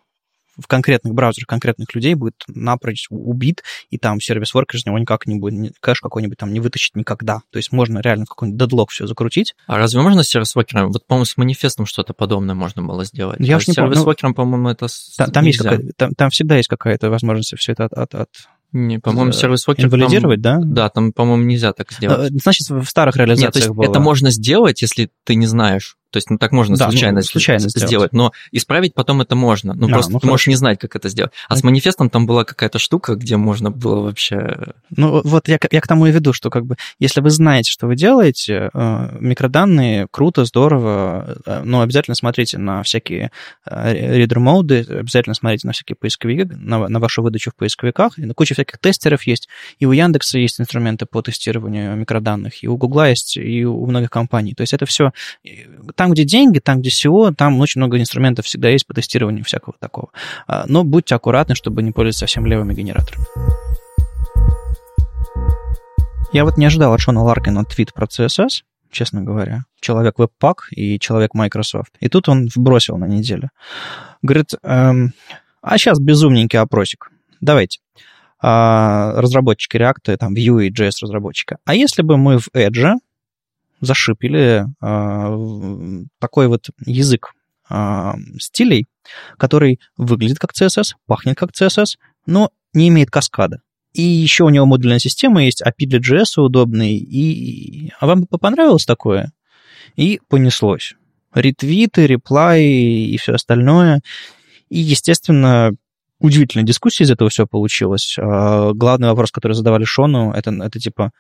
в конкретных браузерах конкретных людей будет напрочь убит, и там сервис-воркер из него никак не будет, кэш какой-нибудь там не вытащить никогда. То есть можно реально какой-нибудь дедлог все закрутить. А разве можно с сервис-воркером? Вот, по-моему, с манифестом что-то подобное можно было сделать. Я а уж не помню. С сервис-воркером, по-моему, это Там, там есть какая там, там всегда есть какая-то возможность все это от, от, от не, по-моему, сервис-вокер... Инвалидировать, там, да? Да, там, по-моему, нельзя так сделать. Значит, в старых реализациях Нет, то есть было. это можно сделать, если ты не знаешь. То есть, ну, так можно Да, ну, случайно, случайно сделать. сделать. но исправить потом это можно. Ну, А, просто ну, ты можешь хорошо. не знать, как это сделать. А с манифестом там была какая-то штука, где можно было вообще... Ну, вот я, я к тому и веду, что как бы, если вы знаете, что вы делаете, э, микроданные, круто, здорово, э, но обязательно смотрите на всякие ридер-моды, обязательно смотрите на всякие поисковики, на, на вашу выдачу в поисковиках, и на куча всяких тестеров есть, и у Яндекса есть инструменты по тестированию микроданных, и у Гугла есть, и у многих компаний. То есть это все там, где деньги, там, где SEO, там очень много инструментов всегда есть по тестированию всякого такого. А, Но будьте аккуратны, чтобы не пользоваться совсем левыми генераторами. Я вот не ожидал от Шона Ларкина твит про CSS, честно говоря. Человек веб-пак и человек Microsoft. И тут он вбросил на неделю. Говорит, эм, а сейчас безумненький опросик. Давайте. А, разработчики React, там, Vue и JS разработчика. А если бы мы в Edge зашипили а, в- такой вот язык а, стилей, который выглядит как CSS, пахнет как CSS, но не имеет каскада. И еще у него модульная система есть, API для JS удобный. И... А вам бы понравилось такое? И понеслось. Ретвиты, реплай и все остальное. И, естественно, удивительная дискуссия из этого все получилась. А, Главный вопрос, который задавали Шону, это, это типа,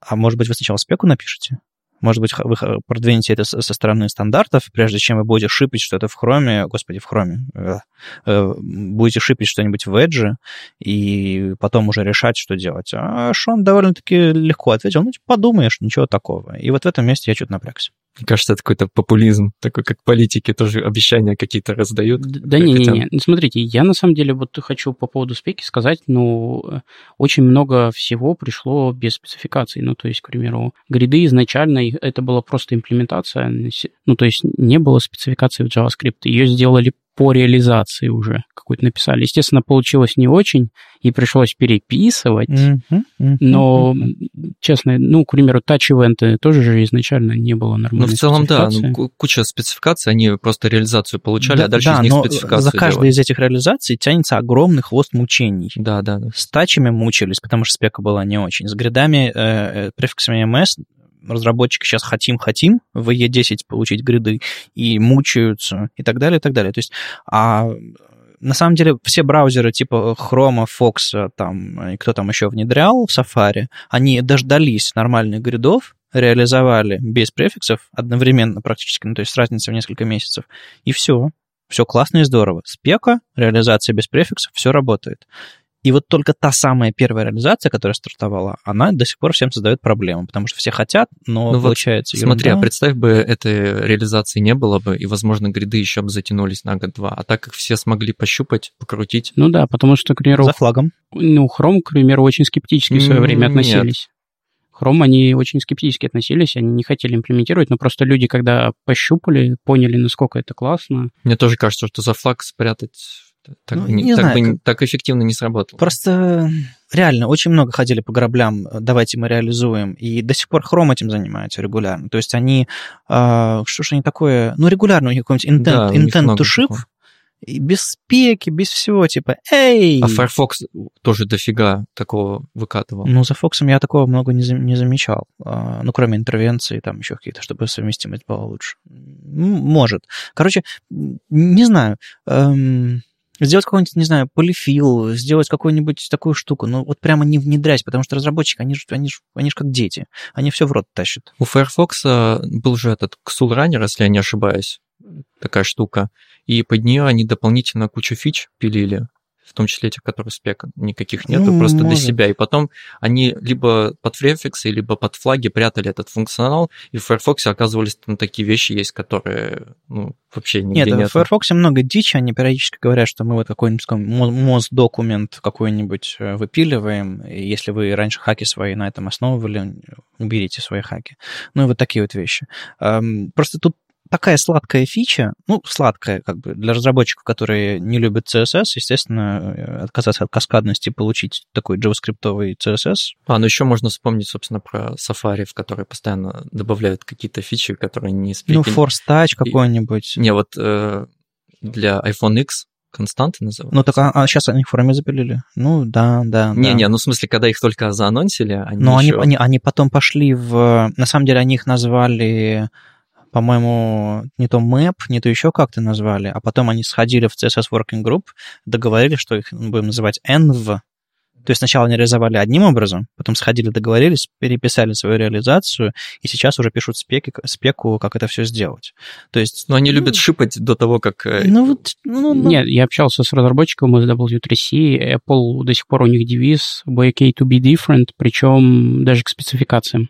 а может быть, вы сначала спеку напишете? Может быть, вы продвинете это со стороны стандартов, прежде чем вы будете шипить что-то в хроме, господи, в хроме, э, э, будете шипить что-нибудь в Edge, и потом уже решать, что делать. А Шон довольно-таки легко ответил, ну, типа, подумаешь, ничего такого. И вот в этом месте я что-то напрягся. Мне кажется, это какой-то популизм, такой как политики тоже обещания какие-то раздают. Да не-не-не, Ну, смотрите, я на самом деле вот хочу по поводу спеки сказать, ну, э, очень много всего пришло без спецификаций. Ну, то есть, к примеру, гриды изначально, это была просто имплементация, ну, то есть не было спецификации в JavaScript. Ее сделали по реализации уже какой-то написали. Естественно, получилось не очень, и пришлось переписывать. Мгм, мгм, Но, честно, ну, к примеру, тач-ивенты тоже же изначально не было Ну, нормальной в целом, да, спецификации. ну, ку- куча спецификаций, они просто реализацию получали, а дальше да, из них но спецификацию за каждой делали. из этих реализаций тянется огромный хвост мучений. Да, да, да. С тачами мучились, потому что спека была не очень. С гридами, э, э, префиксами MS разработчики сейчас хотим-хотим в E10 получить гриды и мучаются и так далее, и так далее. То есть, а на самом деле все браузеры типа Chrome, Fox, там, и кто там еще внедрял в Safari, они дождались нормальных гридов, реализовали без префиксов одновременно практически, ну, то есть с разницей в несколько месяцев, и все. Все классно и здорово. Спека, реализация без префиксов, все работает. И вот только та самая первая реализация, которая стартовала, она до сих пор всем создает проблемы, потому что все хотят, но Ну вот получается Смотри, а представь бы, этой реализации не было бы, и, возможно, гриды еще бы затянулись на год-два. А так как все смогли пощупать, покрутить, Ну да, потому что, к примеру, за флагом. ну, Chrome, к примеру, очень скептически в свое время относились. Chrome, они очень скептически относились, они не хотели имплементировать, но просто люди, когда пощупали, поняли, насколько это классно. мне тоже кажется, что за флаг спрятать так, Ну, не- не так знаю, бы как- так эффективно не сработало. Просто реально очень много ходили по граблям, э, давайте мы реализуем, и до сих пор Chrome этим занимается регулярно. То есть они, а, что ж они такое, ну регулярно у них какой-нибудь Да, intent, них intent to ship, такого. и без спеки, без всего, типа, эй! А Firefox тоже дофига такого выкатывал. Ну, за Фоксом я такого много не, зам- не замечал. А, Ну, кроме интервенции, там еще какие-то, чтобы совместимость была лучше. Может. Короче, не знаю. эм, Сделать какой-нибудь, не знаю, полифил, сделать какую-нибудь такую штуку, ну вот прямо не внедрять, потому что разработчики, они же они ж, они ж как дети, они все в рот тащат. У Firefox а, был же этот Xul Runner, если я не ошибаюсь, такая штука, и под нее они дополнительно кучу фич пилили, в том числе этих, которые спек никаких нету, Ну, просто для может. себя. И потом они либо под префиксы, либо под флаги прятали этот функционал, и в Firefox оказывались там такие вещи есть, которые ну, вообще нигде Нет, нет. в Firefox много дичи, они периодически говорят, что мы вот какой-нибудь моз-документ какой-нибудь э, выпиливаем, и если вы раньше хаки свои на этом основывали, уберите свои хаки. Ну и вот такие вот вещи. Просто тут такая сладкая фича, ну, сладкая, как бы, для разработчиков, которые не любят CSS, естественно, э, отказаться от каскадности и получить такой JavaScript CSS. А, ну еще можно вспомнить, собственно, про Safari, в который постоянно добавляют какие-то фичи, которые не спеки. Ну, Force Touch какой-нибудь. Не, вот э, для iPhone X константы называются. Ну, так а, а сейчас они в форме запилили. Ну, да, да, да. Не-не, ну в смысле, когда их только заанонсили, они они, еще... они, они потом пошли в... На самом деле они их назвали по-моему, не то map, не то еще как-то назвали, а потом они сходили в CSS Working Group, договорились, что их будем называть env, то есть сначала они реализовали одним образом, потом сходили, договорились, переписали свою реализацию, и сейчас уже пишут спеки, спеку, как это все сделать. То есть... Но они ну, любят шипать до того, как... Э, ну, вот, ну, ну... Нет, я общался с разработчиком из W3C, Apple до сих пор у них девиз «BK to be different», причем даже к спецификациям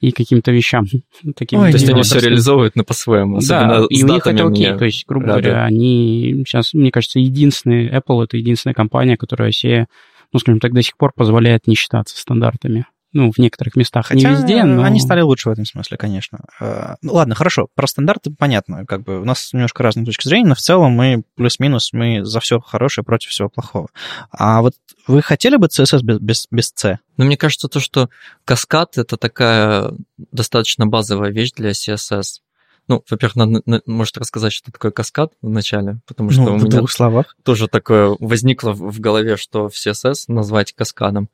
и каким-то вещам. Таким Ой, то есть они все реализовывают, но по-своему. Да, и у них это окей. То есть, грубо рады. говоря, они сейчас, мне кажется, единственные, Apple это единственная компания, которая все ну, скажем так, до сих пор позволяет не считаться стандартами. Ну, в некоторых местах, Хотя не везде, но... они стали лучше в этом смысле, конечно. Э, ну, ладно, хорошо, про стандарты понятно, как бы у нас немножко разные точки зрения, но в целом мы плюс-минус, мы за все хорошее против всего плохого. А вот вы хотели бы CSS без, без, без C? Ну, мне кажется, то, что каскад — это такая достаточно базовая вещь для CSS. Ну, во-первых, надо, надо, может рассказать, что такое каскад вначале, потому что ну, у меня двух словах. тоже такое возникло в голове, что в CSS назвать каскадом.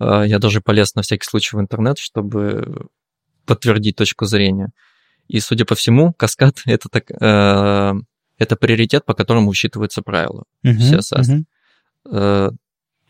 А, я даже полез на всякий случай в интернет, чтобы подтвердить точку зрения. И, судя по всему, каскад — это, так, э, это приоритет, по которому учитываются правила uh-huh, CSS. Uh-huh. Э,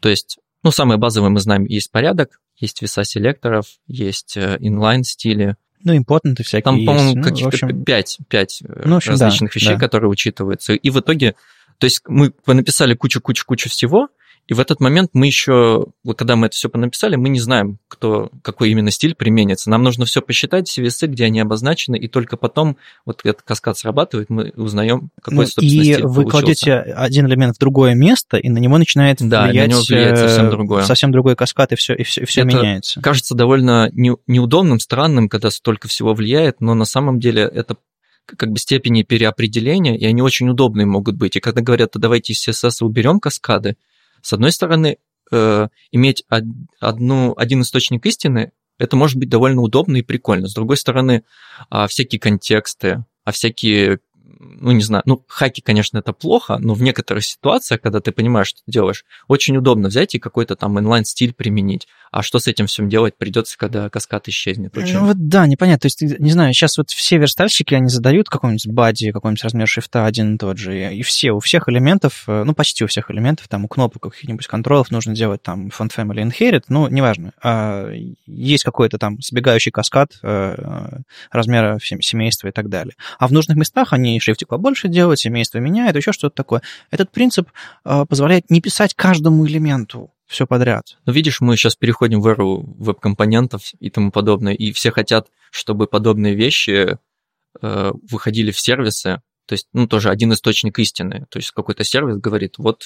то есть, ну, самое базовое мы знаем, есть порядок, есть веса селекторов, есть inline стили, ну, импотенты всякие Там, по-моему, ну, каких-то общем... 5, 5 ну, общем, различных да, вещей, да. которые учитываются. И в итоге, то есть мы написали кучу-кучу-кучу всего, и в этот момент мы еще, когда мы это все понаписали, мы не знаем, кто, какой именно стиль применится. Нам нужно все посчитать, все весы, где они обозначены, и только потом вот этот каскад срабатывает, мы узнаем, какой, ну, собственно, и стиль вы получился. кладете один элемент в другое место, и на него начинает да, влиять, на него влияет совсем э, другое. совсем другой каскад, и все, и все, и все это меняется. кажется довольно не, неудобным, странным, когда столько всего влияет, но на самом деле это как бы степени переопределения, и они очень удобные могут быть. И когда говорят, давайте из CSS уберем каскады, с одной стороны, э, иметь одну, один источник истины, это может быть довольно удобно и прикольно. С другой стороны, э, всякие контексты, а всякие ну, не знаю, ну, хаки, конечно, это плохо, но в некоторых ситуациях, когда ты понимаешь, что ты делаешь, очень удобно взять и какой-то там инлайн-стиль применить. А что с этим всем делать придется, когда каскад исчезнет? Очень... Ну, вот да, непонятно. То есть, не знаю, сейчас вот все верстальщики, они задают какой-нибудь бади, какой-нибудь размер шрифта один и тот же, и все, у всех элементов, э, ну, почти у всех элементов, там, у кнопок каких-нибудь контролов нужно делать там font family inherit, ну, неважно. А есть какой-то там сбегающий каскад э, размера семейства и так далее. А в нужных местах они шрифтик побольше делать, семейство меняет, еще что-то такое. Этот принцип э, позволяет не писать каждому элементу все подряд. Ну, видишь, мы сейчас переходим в эру веб-компонентов и тому подобное, и все хотят, чтобы подобные вещи э, выходили в сервисы, то есть, ну, тоже один источник истины. То есть какой-то сервис говорит, вот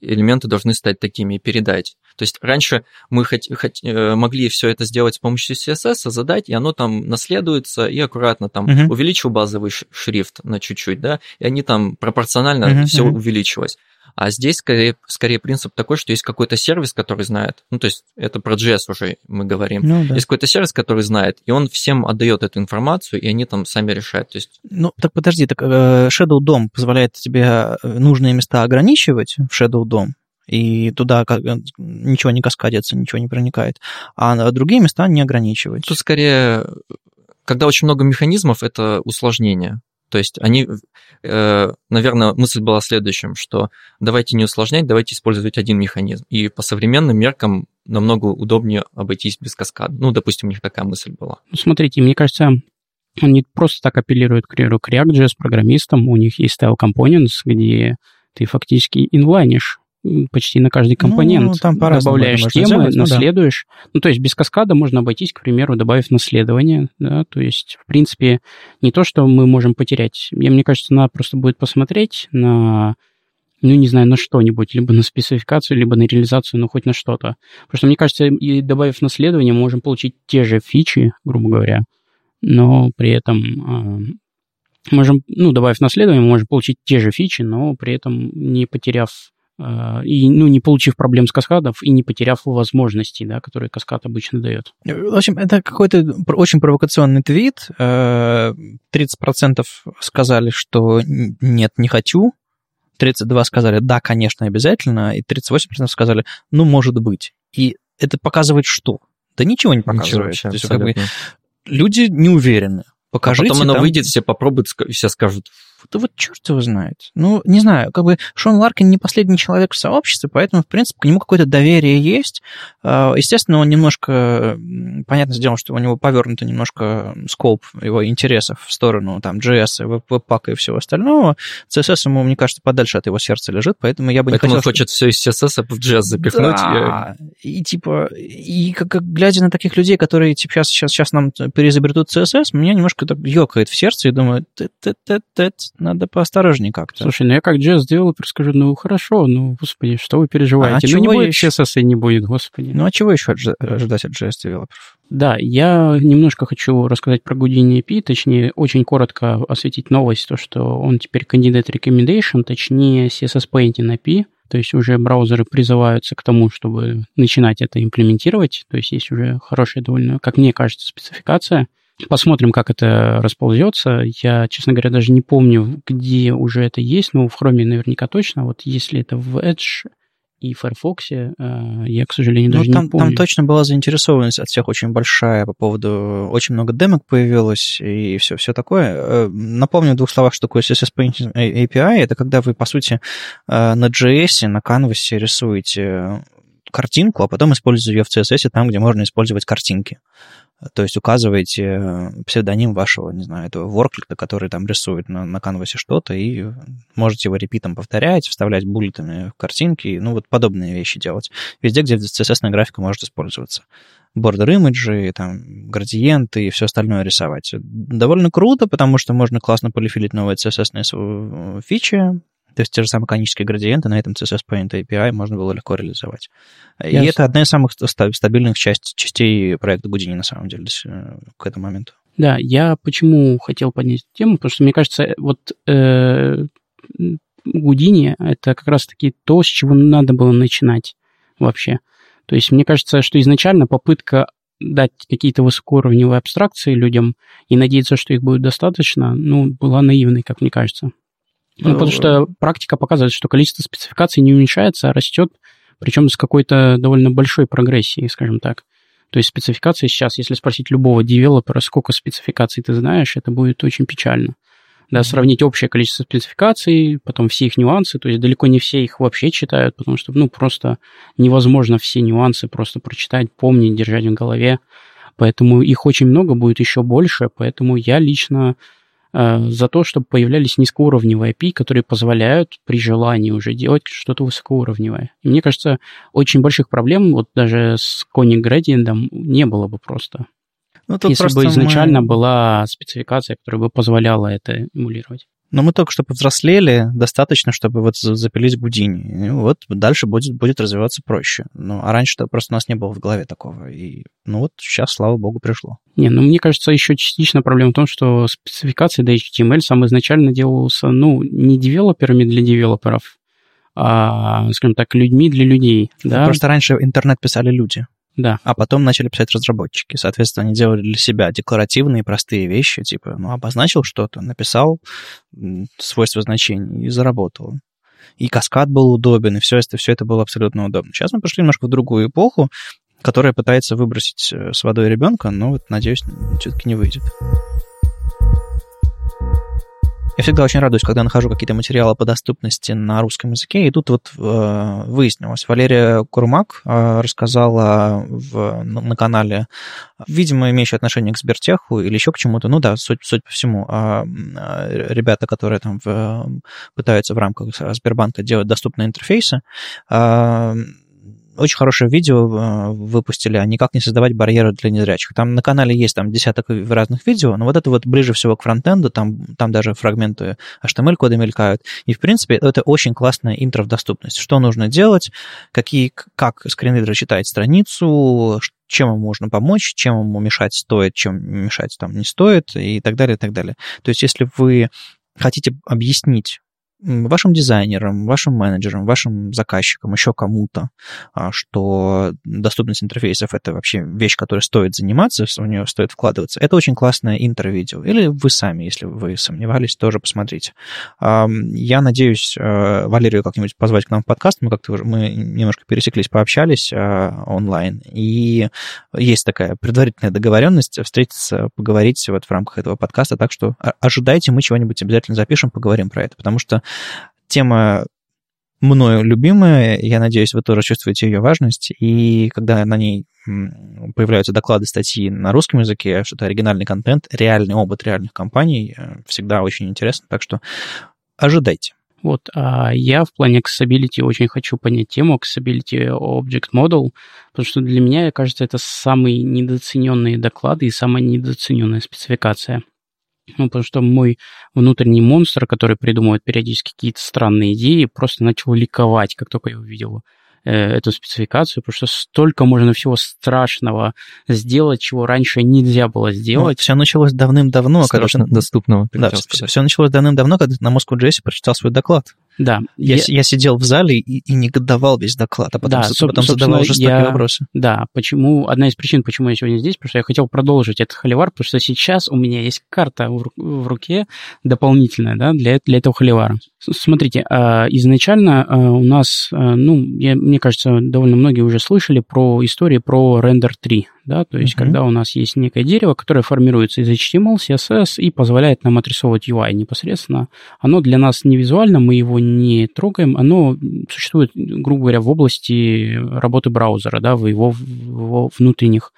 элементы должны стать такими и передать. То есть раньше мы хоть, хоть, э, могли все это сделать с помощью CSS, задать, и оно там наследуется, и аккуратно там uh-huh. увеличил базовый шрифт на чуть-чуть, да, и они там пропорционально uh-huh, все uh-huh. увеличилось. А здесь скорее, скорее принцип такой, что есть какой-то сервис, который знает. Ну, то есть это про JS уже мы говорим. Ну, да. Есть какой-то сервис, который знает, и он всем отдает эту информацию, и они там сами решают. То есть... Ну, так подожди, так э, Shadow DOM позволяет тебе э, нужные места ограничивать в Shadow DOM, и туда э, ничего не каскадится, ничего не проникает, а другие места не ограничивать. Тут скорее, когда очень много механизмов, это усложнение. То есть они, э, наверное, мысль была следующим, что давайте не усложнять, давайте использовать один механизм. И по современным меркам намного удобнее обойтись без каскада. Ну, допустим, у них такая мысль была. Смотрите, мне кажется, они просто так апеллируют к React.js программистам. У них есть style components, где ты фактически инлайнишь почти на каждый компонент. Ну, там добавляешь темы, сделать, наследуешь. Ну, да. ну, то есть без каскада можно обойтись, к примеру, добавив наследование. Да? То есть, в принципе, не то, что мы можем потерять. Я, мне кажется, надо просто будет посмотреть на ну, не знаю, на что-нибудь, либо на спецификацию, либо на реализацию, ну, хоть на что-то. Потому что, мне кажется, и добавив наследование, мы можем получить те же фичи, грубо говоря, но при этом э, можем, ну, добавив наследование, мы можем получить те же фичи, но при этом не потеряв а, и ну, не получив проблем с каскадов и не потеряв возможностей, да, которые каскад обычно дает. В общем, это какой-то очень провокационный твит. 30% э, сказали, что нет, не хочу. 32 сказали, да, конечно, обязательно. И 38% сказали, ну, может быть. И это показывает что? Да ничего не показывает. Ничего вообще, То есть, как бы, люди не уверены покажите. А потом оно там... выйдет, все попробуют, все скажут, да вот черт его знает. Ну, не знаю, как бы Шон Ларкин не последний человек в сообществе, поэтому, в принципе, к нему какое-то доверие есть. А, естественно, он немножко, понятно сделал, что у него повернуто немножко скоп его интересов в сторону там JS, веб-пака и всего остального. CSS ему, мне кажется, подальше от его сердца лежит, поэтому я бы поэтому не хотел... он хочет все из CSS в JS запихнуть. Да, и типа, и как, как глядя на таких людей, которые типа сейчас, сейчас, сейчас нам переизобретут CSS, меня немножко так ёкает в сердце и думаю, надо поосторожнее как-то. Слушай, ну я как JS-девелопер скажу, ну хорошо, ну, господи, что вы переживаете? А ну не будет еще... CSS и не будет, господи. Ну а чего еще ожидать от JS-девелоперов? Да, я немножко хочу рассказать про Houdini API, точнее, очень коротко осветить новость, то, что он теперь кандидат recommendation, точнее, CSS Painting API, то есть уже браузеры призываются к тому, чтобы начинать это имплементировать, то есть есть уже хорошая довольно, как мне кажется, спецификация. Посмотрим, как это расползется. Я, честно говоря, даже не помню, где уже это есть, но в Chrome наверняка точно. Вот если это в Edge и Firefox, э, я, к сожалению, даже ну, там, не помню. Там точно была заинтересованность от всех очень большая по поводу... Очень много демок появилось и все, все такое. Э, напомню в двух словах, что такое CSS API. Это когда вы, по сути, э, на JS, на Canvas рисуете картинку, а потом используете ее в CSS там, где можно использовать картинки. То есть указываете э, псевдоним вашего, не знаю, этого ворклика, который там рисует на, на канвасе что-то, и можете его репитом повторять, вставлять буллетами в картинки, ну вот подобные вещи делать. Везде, где CSS графика может использоваться. Бордер имиджи, там, градиенты и все остальное рисовать. Довольно круто, потому что можно классно полифилить новые CSS фичи, то есть те же самые канонические градиенты на этом CSS Paint API можно было легко реализовать. Yes. И это одна из самых стабильных часть, частей проекта Houdini, на самом деле, э, к этому моменту. Да, я почему хотел поднять тему, потому что, мне кажется, вот э, Houdini — это как раз-таки то, с чего надо было начинать вообще. То есть мне кажется, что изначально попытка дать какие-то высокоуровневые абстракции людям и надеяться, что их будет достаточно, ну, была наивной, как мне кажется. Ну, потому что практика показывает, что количество спецификаций не уменьшается, а растет, причем с какой-то довольно большой прогрессией, скажем так. То есть спецификации сейчас, если спросить любого девелопера, сколько спецификаций ты знаешь, это будет очень печально. Да, сравнить общее количество спецификаций, потом все их нюансы, то есть далеко не все их вообще читают, потому что, ну, просто невозможно все нюансы просто прочитать, помнить, держать в голове. Поэтому их очень много, будет еще больше, поэтому я лично за то, чтобы появлялись низкоуровневые API, которые позволяют при желании уже делать что-то высокоуровневое. И мне кажется, очень больших проблем вот даже с Кони Gradient не было бы просто. Ну, Если бы изначально мы... была спецификация, которая бы позволяла это эмулировать. Но мы только что повзрослели достаточно, чтобы вот запилить Гудини. И вот дальше будет, будет развиваться проще. Ну, а раньше-то просто у нас не было в голове такого. И, ну вот сейчас, слава богу, пришло. Не, ну мне кажется, еще частично проблема в том, что спецификация до HTML сам изначально делался, ну, не девелоперами для девелоперов, а, скажем так, людьми для людей. Да? Просто раньше интернет писали люди. Да. А потом начали писать разработчики. Соответственно, они делали для себя декларативные простые вещи, типа, ну, обозначил что-то, написал свойства значений и заработал. И каскад был удобен, и все это, все это было абсолютно удобно. Сейчас мы пошли немножко в другую эпоху, которая пытается выбросить э, с водой ребенка, но вот, надеюсь, все-таки не выйдет. Я всегда очень радуюсь, когда нахожу какие-то материалы по доступности на русском языке. И тут вот э, выяснилось. Валерия Курмак э, рассказала в, на канале, видимо, имеющий отношение к Сбертеху или еще к чему-то. Ну да, суть, суть по всему. Э, ребята, которые там в, пытаются в рамках Сбербанка делать доступные интерфейсы, э, очень хорошее видео э, выпустили, а никак не создавать барьеры для незрячих. Там на канале есть там десяток разных видео, но вот это вот ближе всего к фронтенду, там, там даже фрагменты HTML-кода мелькают. И, в принципе, это очень классная интро в доступность. Что нужно делать, какие, как скринридер читает страницу, чем ему можно помочь, чем ему мешать стоит, чем мешать там не стоит и так далее, и так далее. То есть если вы хотите объяснить вашим дизайнерам, вашим менеджерам, вашим заказчикам, еще кому-то, а, что доступность интерфейсов — это вообще вещь, которой стоит заниматься, в нее стоит вкладываться. Это очень классное интро-видео. Или вы сами, если вы сомневались, тоже посмотрите. Я надеюсь э, Валерию как-нибудь позвать к нам в подкаст. Мы как-то уже мы немножко пересеклись, пообщались а, онлайн. И есть такая предварительная договоренность встретиться, поговорить вот в рамках этого подкаста. Так что ожидайте, мы чего-нибудь обязательно запишем, поговорим про это. Потому что тема мною любимая, я надеюсь, вы тоже чувствуете ее важность, и когда на ней появляются доклады, статьи на русском языке, что это оригинальный контент, реальный опыт реальных компаний, э, всегда очень интересно, так что ожидайте. Вот, а я в плане accessibility очень хочу понять тему accessibility object model, потому что для меня, кажется, это самые недооцененные доклады и самая недооцененная спецификация. Ну, потому что мой внутренний монстр, который придумывает периодически какие-то странные идеи, просто начал ликовать, как только я увидел э, эту спецификацию, потому что столько можно всего страшного сделать, чего раньше нельзя было ну, сделать. Ну, все началось давным-давно. Страшно когда... доступного. Да, все, все началось давным-давно, когда на Moscow.js прочитал свой доклад. Да. Я, я... я сидел в зале и, и негодовал весь доклад, а потом, да, потом задавал жестокие я... вопросы. Да, почему... Одна из причин, почему я сегодня здесь, потому что я хотел продолжить этот холивар, потому что сейчас у меня есть карта в, в руке дополнительная, да, для, для этого холивара. Смотрите, а, изначально а, у нас, а, ну, я, мне кажется, довольно многие уже слышали про истории про Render 3, да, то есть uh-huh. когда у нас есть некое дерево, которое формируется из HTML, CSS и позволяет нам отрисовывать UI непосредственно. Оно для нас не визуально, мы его не трогаем, оно существует, грубо говоря, в области работы браузера, да, в его, в его внутренних,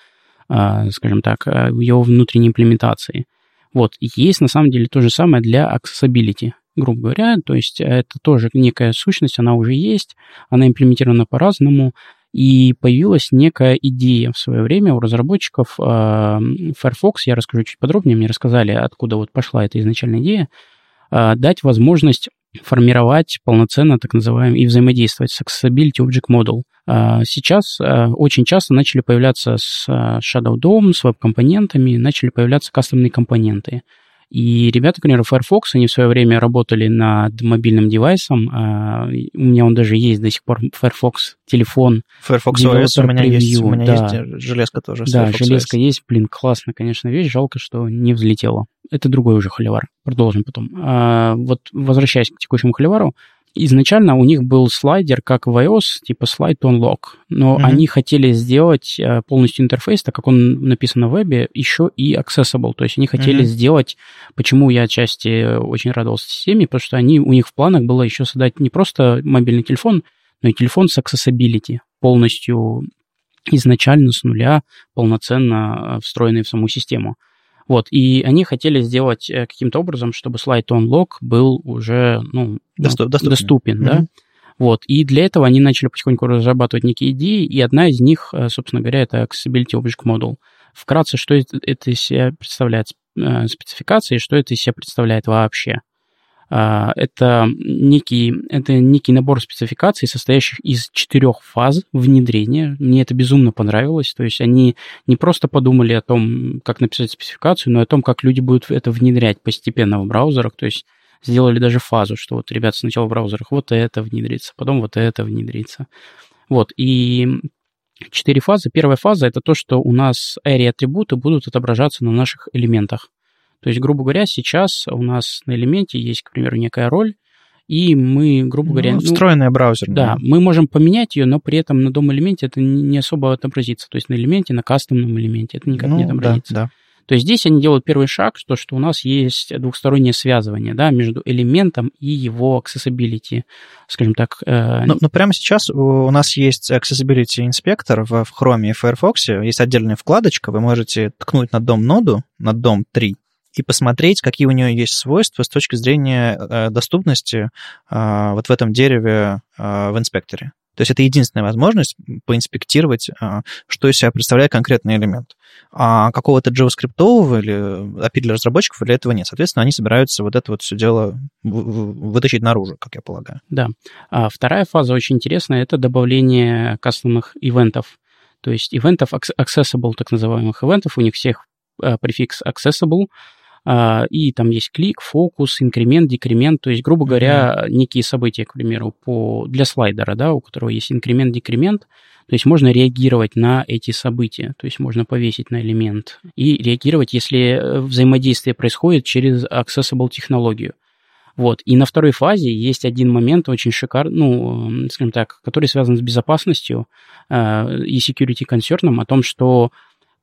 скажем так, в его внутренней имплементации. Вот, есть на самом деле то же самое для accessibility грубо говоря, то есть это тоже некая сущность, она уже есть, она имплементирована по-разному, и появилась некая идея в свое время у разработчиков а, Firefox, я расскажу чуть подробнее, мне рассказали, откуда вот пошла эта изначальная идея, а, дать возможность формировать полноценно так называемый и взаимодействовать с Accessibility Object Model. А, сейчас очень часто начали появляться с Shadow DOM, с веб-компонентами, начали появляться кастомные компоненты. И ребята, например, Firefox, они в свое время работали над мобильным девайсом. А, у меня он даже есть до сих пор, Firefox телефон. Firefox OS у меня Preview. есть, у меня да. есть железка тоже. Да, Firefox железка OS. есть, блин, классно, конечно, вещь, жалко, что не взлетело. Это другой уже холивар, продолжим потом. А, вот возвращаясь к текущему холивару, изначально у них был слайдер, как в iOS, типа slide to unlock, но mm-hmm. они хотели сделать э, полностью интерфейс, так как он написан на вебе, еще и accessible, то есть они хотели mm-hmm. сделать, почему я отчасти очень радовался системе, потому что они, у них в планах было еще создать не просто мобильный телефон, но и телефон с accessibility, полностью изначально с нуля, полноценно э, встроенный в саму систему. Вот, и они хотели сделать э, каким-то образом, чтобы слайд Unlock был уже ну, Доступ, доступен, доступен mm-hmm. да. Вот, и для этого они начали потихоньку разрабатывать некие идеи, и одна из них, э, собственно говоря, это Accessibility Object Model. Вкратце, что это, это из себя представляет э, спецификации, что это из себя представляет вообще. А, это некий, это некий набор спецификаций, состоящих из четырех фаз внедрения. Мне это безумно понравилось. То есть они не просто подумали о том, как написать спецификацию, но и о том, как люди будут это внедрять постепенно в браузерах. То есть сделали даже фазу, что вот, ребят, сначала в браузерах вот это внедрится, потом вот это внедрится. Вот, и четыре фазы. Первая фаза — это то, что у нас array-атрибуты будут отображаться на наших элементах. То есть, грубо говоря, сейчас у нас на элементе есть, к примеру, некая роль, и мы, грубо ну, говоря... Ну, встроенная ну, браузер. Да, мы можем поменять ее, но при этом на дом-элементе это не особо отобразится. То есть на элементе, на кастомном элементе это никак ну, не отобразится. Да, да. То есть здесь они делают первый шаг, то, что у нас есть двухстороннее связывание да, между элементом и его accessibility, скажем так. Э... Ну, ну, прямо сейчас у нас есть accessibility инспектор в, в Chrome и Firefox, есть отдельная вкладочка, вы можете ткнуть на дом-ноду, на дом 3, и посмотреть, какие у нее есть свойства с точки зрения э, доступности э, вот в этом дереве э, в инспекторе. То есть это единственная возможность поинспектировать, что из себя представляет конкретный элемент. А какого-то JavaScript или API для разработчиков для этого нет. Соответственно, они собираются вот это вот все дело вытащить наружу, как я полагаю. Да. А вторая фаза очень интересная — это добавление кастомных ивентов. То есть ивентов, accessible, так называемых ивентов, у них всех префикс accessible — и там есть клик, фокус, инкремент, декремент, то есть, грубо говоря, mm-hmm. некие события, к примеру, по, для слайдера, да, у которого есть инкремент, декремент, то есть можно реагировать на эти события, то есть можно повесить на элемент и реагировать, если э, взаимодействие происходит через accessible технологию. Вот. И на второй фазе есть один момент очень шикарный, ну, скажем так, который связан с безопасностью э, и security concern о том, что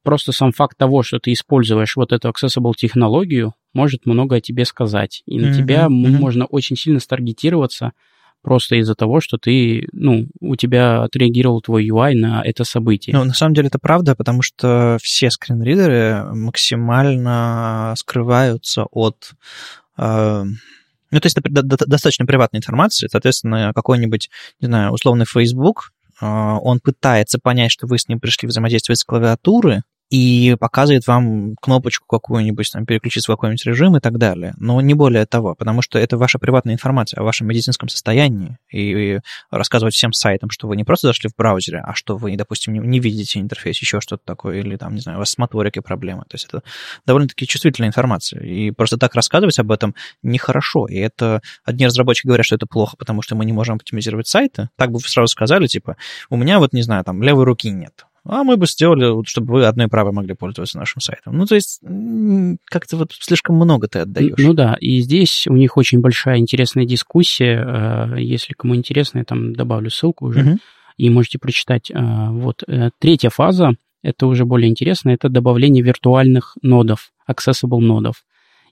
просто сам факт того, что ты используешь вот эту accessible технологию, может много о тебе сказать. И на mm-hmm, тебя mm-hmm. можно очень сильно старгетироваться просто из-за того, что ты, ну, у тебя отреагировал твой UI на это событие. Ну, на самом деле это правда, потому что все скринридеры максимально скрываются от э, ну, то есть это достаточно приватная информация, соответственно, какой-нибудь, не знаю, условный Facebook, он пытается понять, что вы с ним пришли взаимодействовать с клавиатуры, и показывает вам кнопочку какую-нибудь, там, переключиться в какой-нибудь режим и так далее. Но не более того, потому что это ваша приватная информация о вашем медицинском состоянии, и рассказывать всем сайтам, что вы не просто зашли в браузере, а что вы, допустим, не, не видите интерфейс, еще что-то такое, или там, не знаю, у вас с моторикой проблемы. То есть это довольно-таки чувствительная информация. И просто так рассказывать об этом нехорошо. И это одни разработчики говорят, что это плохо, потому что мы не можем оптимизировать сайты. Так бы сразу сказали, типа, у меня вот, не знаю, там, левой руки нет а мы бы сделали, чтобы вы одной правой могли пользоваться нашим сайтом. Ну, то есть как-то вот слишком много ты отдаешь. Ну да, и здесь у них очень большая интересная дискуссия. Э, если кому интересно, я там добавлю ссылку уже, угу. и можете прочитать. Э, вот э, третья фаза, это уже более интересно, это добавление виртуальных нодов, accessible нодов.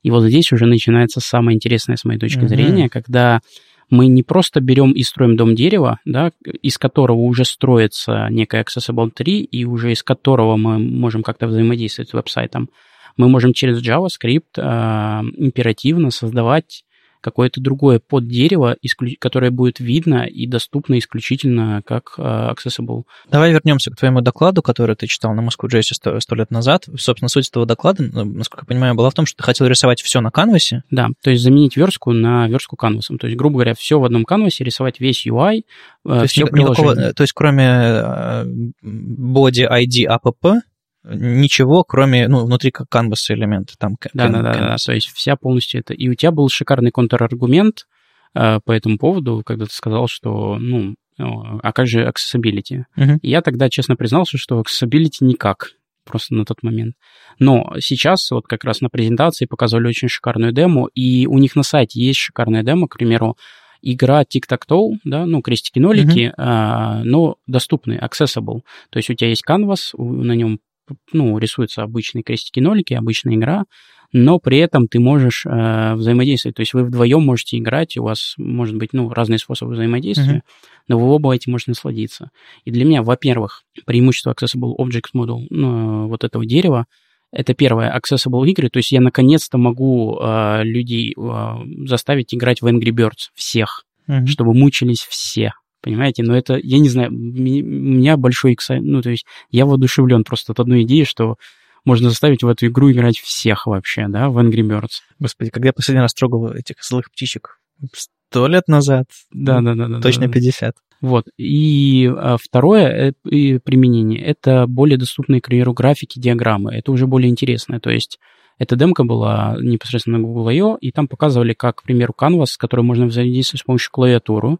И вот здесь уже начинается самое интересное с моей точки угу. зрения, когда мы не просто берем и строим дом дерева, да, из которого уже строится некая Accessible 3, и уже из которого мы можем как-то взаимодействовать с веб-сайтом. Мы можем через JavaScript э, императивно создавать какое-то другое поддерево, которое будет видно и доступно исключительно как uh, accessible. Давай вернемся к твоему докладу, который ты читал на Москву JS 100, 100 лет назад. Собственно, суть этого доклада, ну, насколько я понимаю, была в том, что ты хотел рисовать все на канвасе. Да, то есть заменить верстку на верстку канвасом. То есть, грубо говоря, все в одном канвасе, рисовать весь UI, э, то есть, все никакого, то есть кроме э, body ID app, ничего, кроме, ну, внутри как canvas элемента. Там, да, да, да, да, то есть вся полностью это. И у тебя был шикарный контраргумент э, по этому поводу, когда ты сказал, что, ну, а как же accessibility? Uh-huh. И я тогда честно признался, что accessibility никак просто на тот момент. Но сейчас вот как раз на презентации показывали очень шикарную демо, и у них на сайте есть шикарная демо, к примеру, игра Tic-Tac-Toe, да, ну, крестики-нолики, uh-huh. а, но доступный, accessible. То есть у тебя есть канвас, на нем ну, рисуются обычные крестики-нолики, обычная игра, но при этом ты можешь э, взаимодействовать. То есть вы вдвоем можете играть, у вас может быть ну, разные способы взаимодействия, uh-huh. но вы оба этим можете насладиться. И для меня, во-первых, преимущество Accessible Object Model, ну, вот этого дерева, это первое, accessible игры, то есть я наконец-то могу э, людей э, заставить играть в Angry Birds всех, uh-huh. чтобы мучились все понимаете? Но это, я не знаю, у меня большой эксайт, ну, то есть я воодушевлен просто от одной идеи, что можно заставить в эту игру играть всех вообще, да, в Angry Birds. Господи, когда я последний раз трогал этих злых птичек? Сто лет назад? Да, да, да. да точно да, 50. Вот. И а, второе и применение — это более доступные, к примеру, графики, диаграммы. Это уже более интересно. То есть эта демка была непосредственно на Google I.O., и там показывали, как, к примеру, Canvas, с которым можно взаимодействовать с помощью клавиатуры,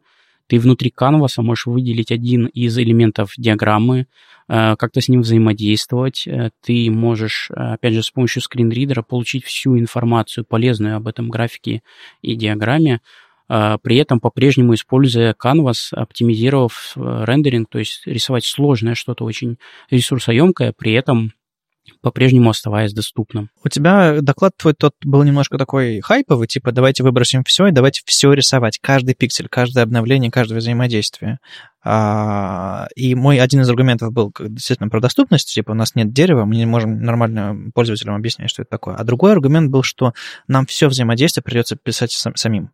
ты внутри канваса можешь выделить один из элементов диаграммы, э, как-то с ним взаимодействовать. Э, ты можешь, э, опять же, с помощью скринридера получить всю информацию полезную об этом графике и диаграмме, при этом по-прежнему используя Canvas, оптимизировав рендеринг, то есть рисовать сложное что-то очень ресурсоемкое, при этом по-прежнему оставаясь доступным. У тебя доклад твой тот был немножко такой хайповый, типа давайте выбросим все и давайте все рисовать, каждый пиксель, каждое обновление, каждое взаимодействие. А, и мой один из аргументов был действительно про доступность, типа у нас нет дерева, мы не можем нормально пользователям объяснять, что это такое. А другой аргумент был, что нам все взаимодействие придется писать самим.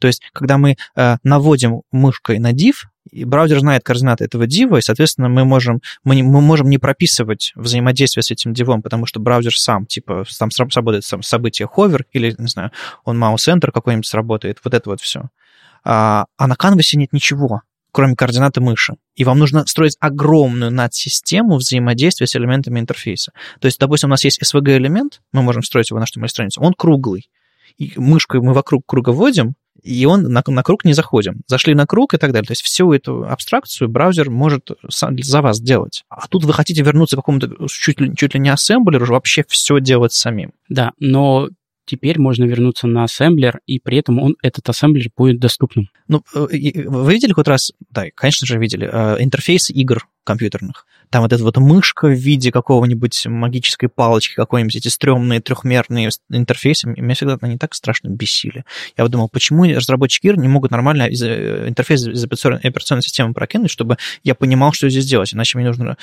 То есть, когда мы э, наводим мышкой на div, и браузер знает координаты этого дива, и, соответственно, мы можем, мы, не, мы можем не прописывать взаимодействие с этим дивом, потому что браузер сам, типа, там сработает сам событие hover, или, не знаю, он enter какой-нибудь сработает, вот это вот все. А, а на канвасе нет ничего. кроме координаты мыши. И вам нужно строить огромную надсистему взаимодействия с элементами интерфейса. То есть, допустим, у нас есть SVG-элемент, мы можем строить его на HTML странице, он круглый. И мышкой мы вокруг круга вводим, и он на, на круг не заходим. Зашли на круг и так далее. То есть всю эту абстракцию браузер может за вас делать. А тут вы хотите вернуться к какому-то чуть ли, чуть ли не ассемблеру, вообще все делать самим. Да, но теперь можно вернуться на ассемблер, и при этом он, этот ассемблер будет доступным. Ну, э, вы видели хоть раз, да, конечно же, видели, э, интерфейс игр компьютерных? Там вот эта вот мышка в виде какого-нибудь магической палочки, какой-нибудь эти стрёмные трехмерные интерфейсы, меня всегда они так страшно бесили. Я вот думал, почему разработчики игр не могут нормально э, интерфейс из операционной системы прокинуть, чтобы я понимал, что здесь делать, иначе мне нужно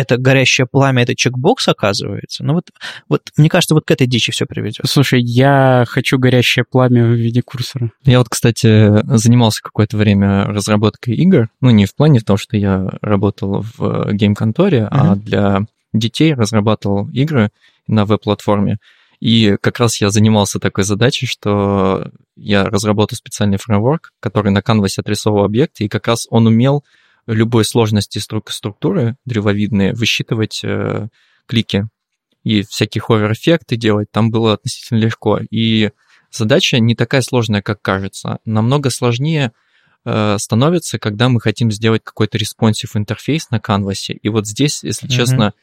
это горящее пламя, это чекбокс, оказывается. Ну вот, вот мне кажется, вот к этой дичи все приведет. Слушай, я хочу горящее пламя в виде курсора. Я вот, кстати, занимался какое-то время разработкой игр. Ну, не в плане того, что я работал в гейм-конторе, uh-huh. а для детей разрабатывал игры на веб-платформе. И как раз я занимался такой задачей, что я разработал специальный фреймворк, который на канвасе отрисовывал объекты, и как раз он умел любой сложности структуры древовидные высчитывать э, клики и всякие hover-эффекты делать, там было относительно легко. И задача не такая сложная, как кажется. Намного сложнее э, становится, когда мы хотим сделать какой-то responsive интерфейс на канвасе. И вот здесь, если mm-hmm. честно,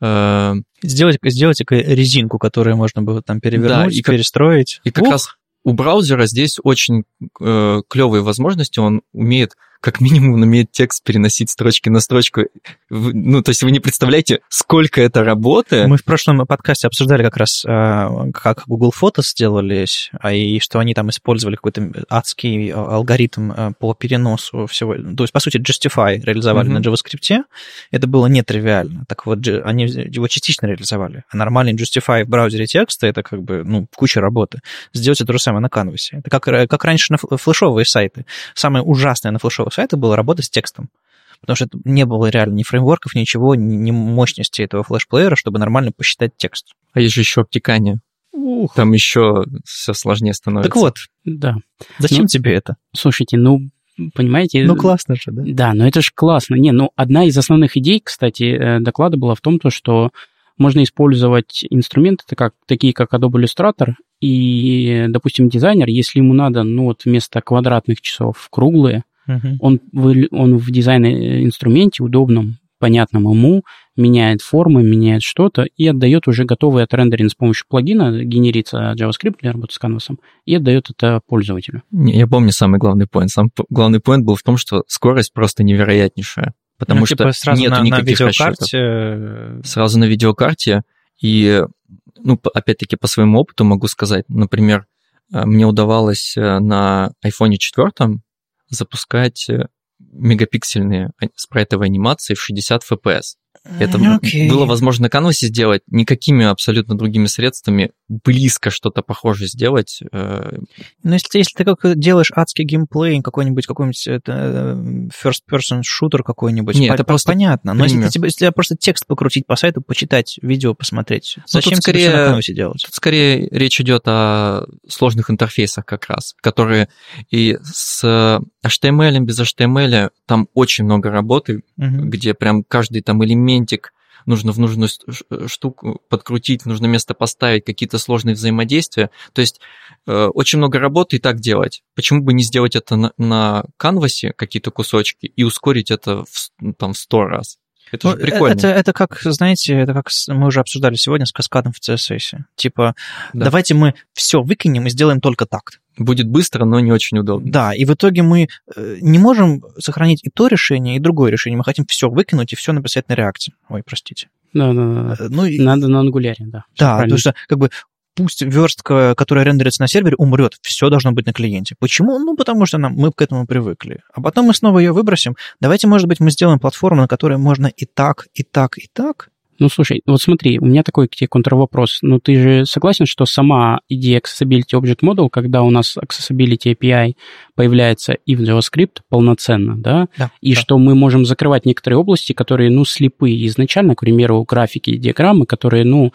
э, сделать, сделать резинку, которую можно было там перевернуть, да, и перестроить. И как Ух! раз у браузера здесь очень э, клевые возможности. Он умеет как минимум умеет текст переносить строчки на строчку. Ну, то есть вы не представляете, сколько это работы. Мы в прошлом подкасте обсуждали как раз, а, как Google Photos сделались, а и что они там использовали какой-то адский алгоритм а, по переносу всего. То есть, по сути, Justify реализовали mm-hmm. на JavaScript. Это было нетривиально. Так вот, они его частично реализовали. А нормальный Justify в браузере текста это как бы, ну, куча работы. Сделать то же самое на канвасе. Это как, как раньше на флешовые сайты. Самое ужасное на флешовых сайта была работа с текстом. Потому что не было реально ни фреймворков, ничего, ни мощности этого флешплеера, чтобы нормально посчитать текст. А есть же еще обтекание. Ух. Там еще все сложнее становится. Так вот, да. Зачем ну, тебе это? Слушайте, ну, понимаете... Ну, классно же, да? Да, но это же классно. Не, ну, одна из основных идей, кстати, э, доклада была в том, то, что можно использовать инструменты, как, такие как Adobe Illustrator, и, допустим, дизайнер, если ему надо, ну, вот вместо квадратных часов круглые, Uh-huh. Он, в, он в дизайн-инструменте удобном, понятном ему меняет формы, меняет что-то и отдает уже готовый отрендеринг с помощью плагина, генерится JavaScript для работы с канвасом, и отдает это пользователю. Не, я помню самый главный поинт. Сам главный поинт был в том, что скорость просто невероятнейшая. Потому ну, типа что сразу нету на, никаких на видеокарте... расчетов. Сразу на видеокарте. И, ну, опять-таки, по своему опыту могу сказать, например, э, мне удавалось э, на iPhone 4 запускать э, мегапиксельные спрайтовые анимации в 60 FPS. Это okay. было возможно на канвасе сделать никакими абсолютно другими средствами, близко что-то похожее сделать. Э, Но если, если ты как делаешь адский геймплей, какой-нибудь какой-нибудь это, first-person шутер какой-нибудь, Нет, по- это просто понятно. Но если, тебе, если тебе просто текст покрутить по сайту, почитать видео, посмотреть, ну, зачем тут скорее, на канвасе делать? Тут скорее речь идет о сложных интерфейсах как раз, которые и с HTML, без HTML там очень много работы, угу. где прям каждый там элементик нужно в нужную штуку подкрутить, нужно место поставить, какие-то сложные взаимодействия. То есть э, очень много работы и так делать. Почему бы не сделать это на, на канвасе, какие-то кусочки, и ускорить это в, там, в сто раз? Это ну, же прикольно. Это, это как, знаете, это как мы уже обсуждали сегодня с каскадом в CSS. Типа, да. давайте мы все выкинем и сделаем только так будет быстро, но не очень удобно. Да, и в итоге мы э, не можем сохранить и то решение, и другое решение. Мы хотим все выкинуть и все написать на реакции. Ой, простите. Да, да, да. Э, ну, Надо на ангуляре, да. Да, потому что как бы пусть верстка, которая рендерится на сервере, умрет, все должно быть на клиенте. Почему? Ну, потому что нам, мы к этому привыкли. А потом мы снова ее выбросим. Давайте, может быть, мы сделаем платформу, на которой можно и так, и так, и так, ну, слушай, вот смотри, у меня такой к тебе контрвопрос. Ну, ты же согласен, что сама идея Accessibility Object Model, когда у нас Accessibility API появляется и в JavaScript полноценно, да, да и да. что мы можем закрывать некоторые области, которые, ну, слепые изначально, к примеру, графики и диаграммы, которые, ну,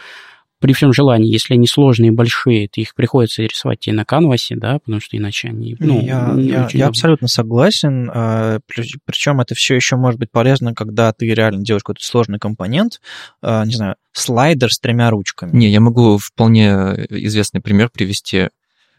при всем желании, если они сложные и большие, то их приходится рисовать тебе на канвасе, да, потому что иначе они... Ну, я, я, я абсолютно согласен. А, Причем это все еще может быть полезно, когда ты реально делаешь какой-то сложный компонент, а, не знаю, слайдер с тремя ручками. Не, я могу вполне известный пример привести.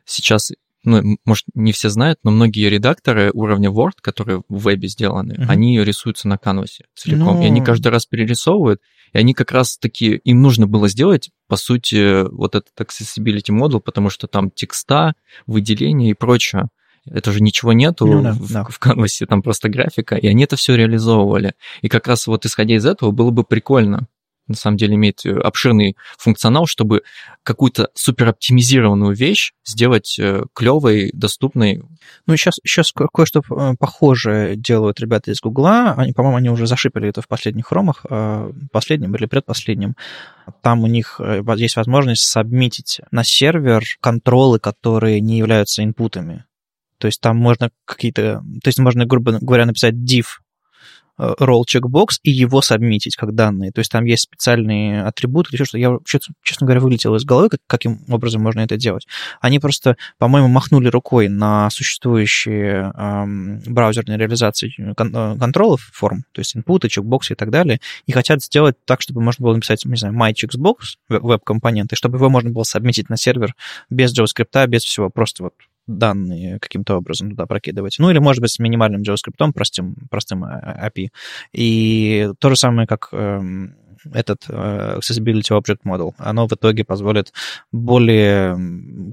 Сейчас ну, может, не все знают, но многие редакторы уровня Word, которые в вебе сделаны, uh-huh. они рисуются на канвасе целиком. Ну... И они каждый раз перерисовывают, и они как раз-таки, им нужно было сделать, по сути, вот этот accessibility модул, потому что там текста, выделения и прочее. Это же ничего нету ну, да, в, да. в канвасе, там просто графика, и они это все реализовывали. И как раз вот исходя из этого было бы прикольно на самом деле иметь э, обширный функционал, чтобы какую-то супероптимизированную вещь сделать э, клевой, доступной. Ну, сейчас, сейчас кое-что э, похожее делают ребята из Гугла. Они, по-моему, они уже зашипали это в последних хромах, последнем или предпоследнем. Там у них есть возможность сабмитить на сервер контролы, которые не являются инпутами. То есть там можно какие-то... То есть можно, грубо говоря, написать div role checkbox и его сабмитить как данные. То есть там есть специальные атрибуты или что-то. Я, честно говоря, вылетел из головы, как, каким образом можно это делать. Они просто, по-моему, махнули рукой на существующие эм, браузерные реализации кон- э, контролов форм, то есть инпуты, чекбоксы и так далее, и хотят сделать так, чтобы можно было написать, не знаю, my checkbox, веб-компоненты, чтобы его можно было сабмитить на сервер без JavaScript, без всего, просто вот данные каким-то образом туда прокидывать. Ну, или, может быть, с минимальным JavaScript, простым, простым э, API. И то же самое, как эм, этот э, Accessibility Object Model. Оно в итоге позволит более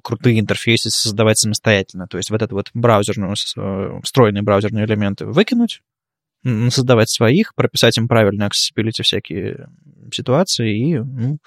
крутые интерфейсы создавать самостоятельно. То есть вот этот вот браузерную, э, встроенные браузерные элементы выкинуть, создавать своих, прописать им правильно accessibility всякие ситуации и ну,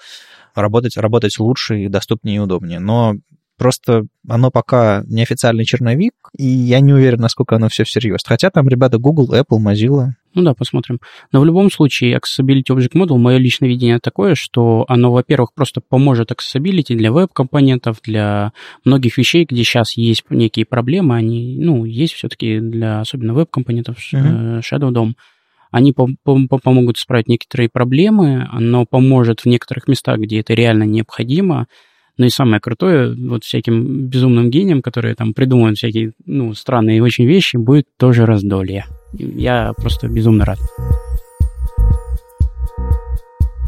работать, работать лучше и доступнее и удобнее. Но Просто оно пока неофициальный черновик, и я не уверен, насколько оно все всерьез. Хотя там ребята Google, Apple, Mozilla. Ну да, посмотрим. Но в любом случае, Accessibility Object Model, мое личное видение такое, что оно, во-первых, просто поможет Accessibility для веб-компонентов, для многих вещей, где сейчас есть некие проблемы, они, ну, есть все-таки для особенно веб-компонентов uh-huh. Shadow DOM они помогут исправить некоторые проблемы, оно поможет в некоторых местах, где это реально необходимо, ну и самое крутое, вот всяким безумным гением, которые там придумывают всякие, ну, странные очень вещи, будет тоже раздолье. Я просто безумно рад.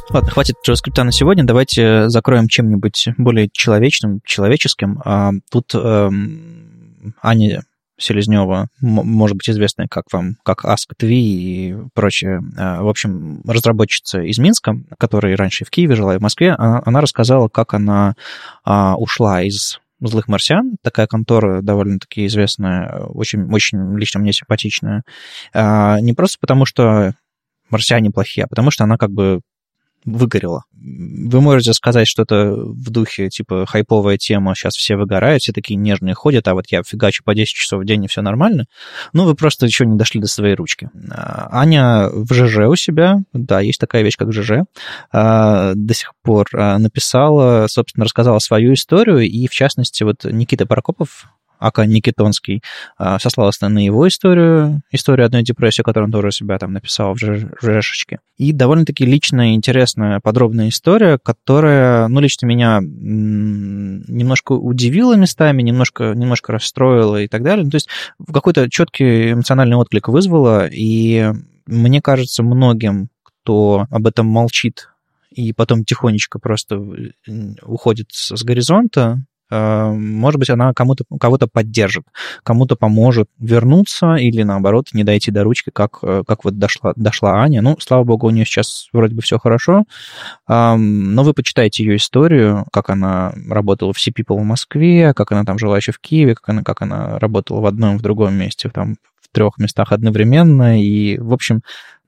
Ладно, хватит JavaScript на сегодня. Давайте закроем чем-нибудь более человечным, человеческим. А, тут эм, Аня Селезнева, может быть, известная как вам, как Ask и прочее. А, в общем, разработчица из Минска, которая раньше в Киеве жила и в Москве, она, она рассказала, как она а, ушла из «Злых марсиан». Такая контора довольно-таки известная, очень, очень лично мне симпатичная. А, не просто потому, что марсиане плохие, а потому что она как бы выгорело. Вы можете сказать что-то в духе, типа, хайповая тема, сейчас все выгорают, все такие нежные ходят, а вот я фигачу по 10 часов в день, и все нормально. Ну, вы просто еще не дошли до своей ручки. А, Аня в ЖЖ у себя, да, есть такая вещь, как ЖЖ, а, до сих пор а, написала, собственно, рассказала свою историю, и, в частности, вот Никита Прокопов, Ака Никитонский, а, сослался на его историю, историю одной депрессии, которую он тоже себя там написал в ЖЖшечке. И довольно-таки личная, интересная, подробная история, которая, ну, лично меня немножко удивила местами, немножко, немножко расстроила и так далее. Ну, то есть какой-то четкий эмоциональный отклик вызвала, и мне кажется, многим, кто об этом молчит и потом тихонечко просто уходит с горизонта, Э, может быть, она кому-то, кого-то поддержит, кому-то поможет вернуться или, наоборот, не дойти до ручки, как, э, как вот дошла, дошла Аня. Ну, слава богу, у нее сейчас вроде бы все хорошо, но вы почитайте ее историю, как она работала в Sea People в Москве, как она там жила еще в Киеве, как она, как она работала в одном в другом месте, там, трех местах одновременно, и, в общем,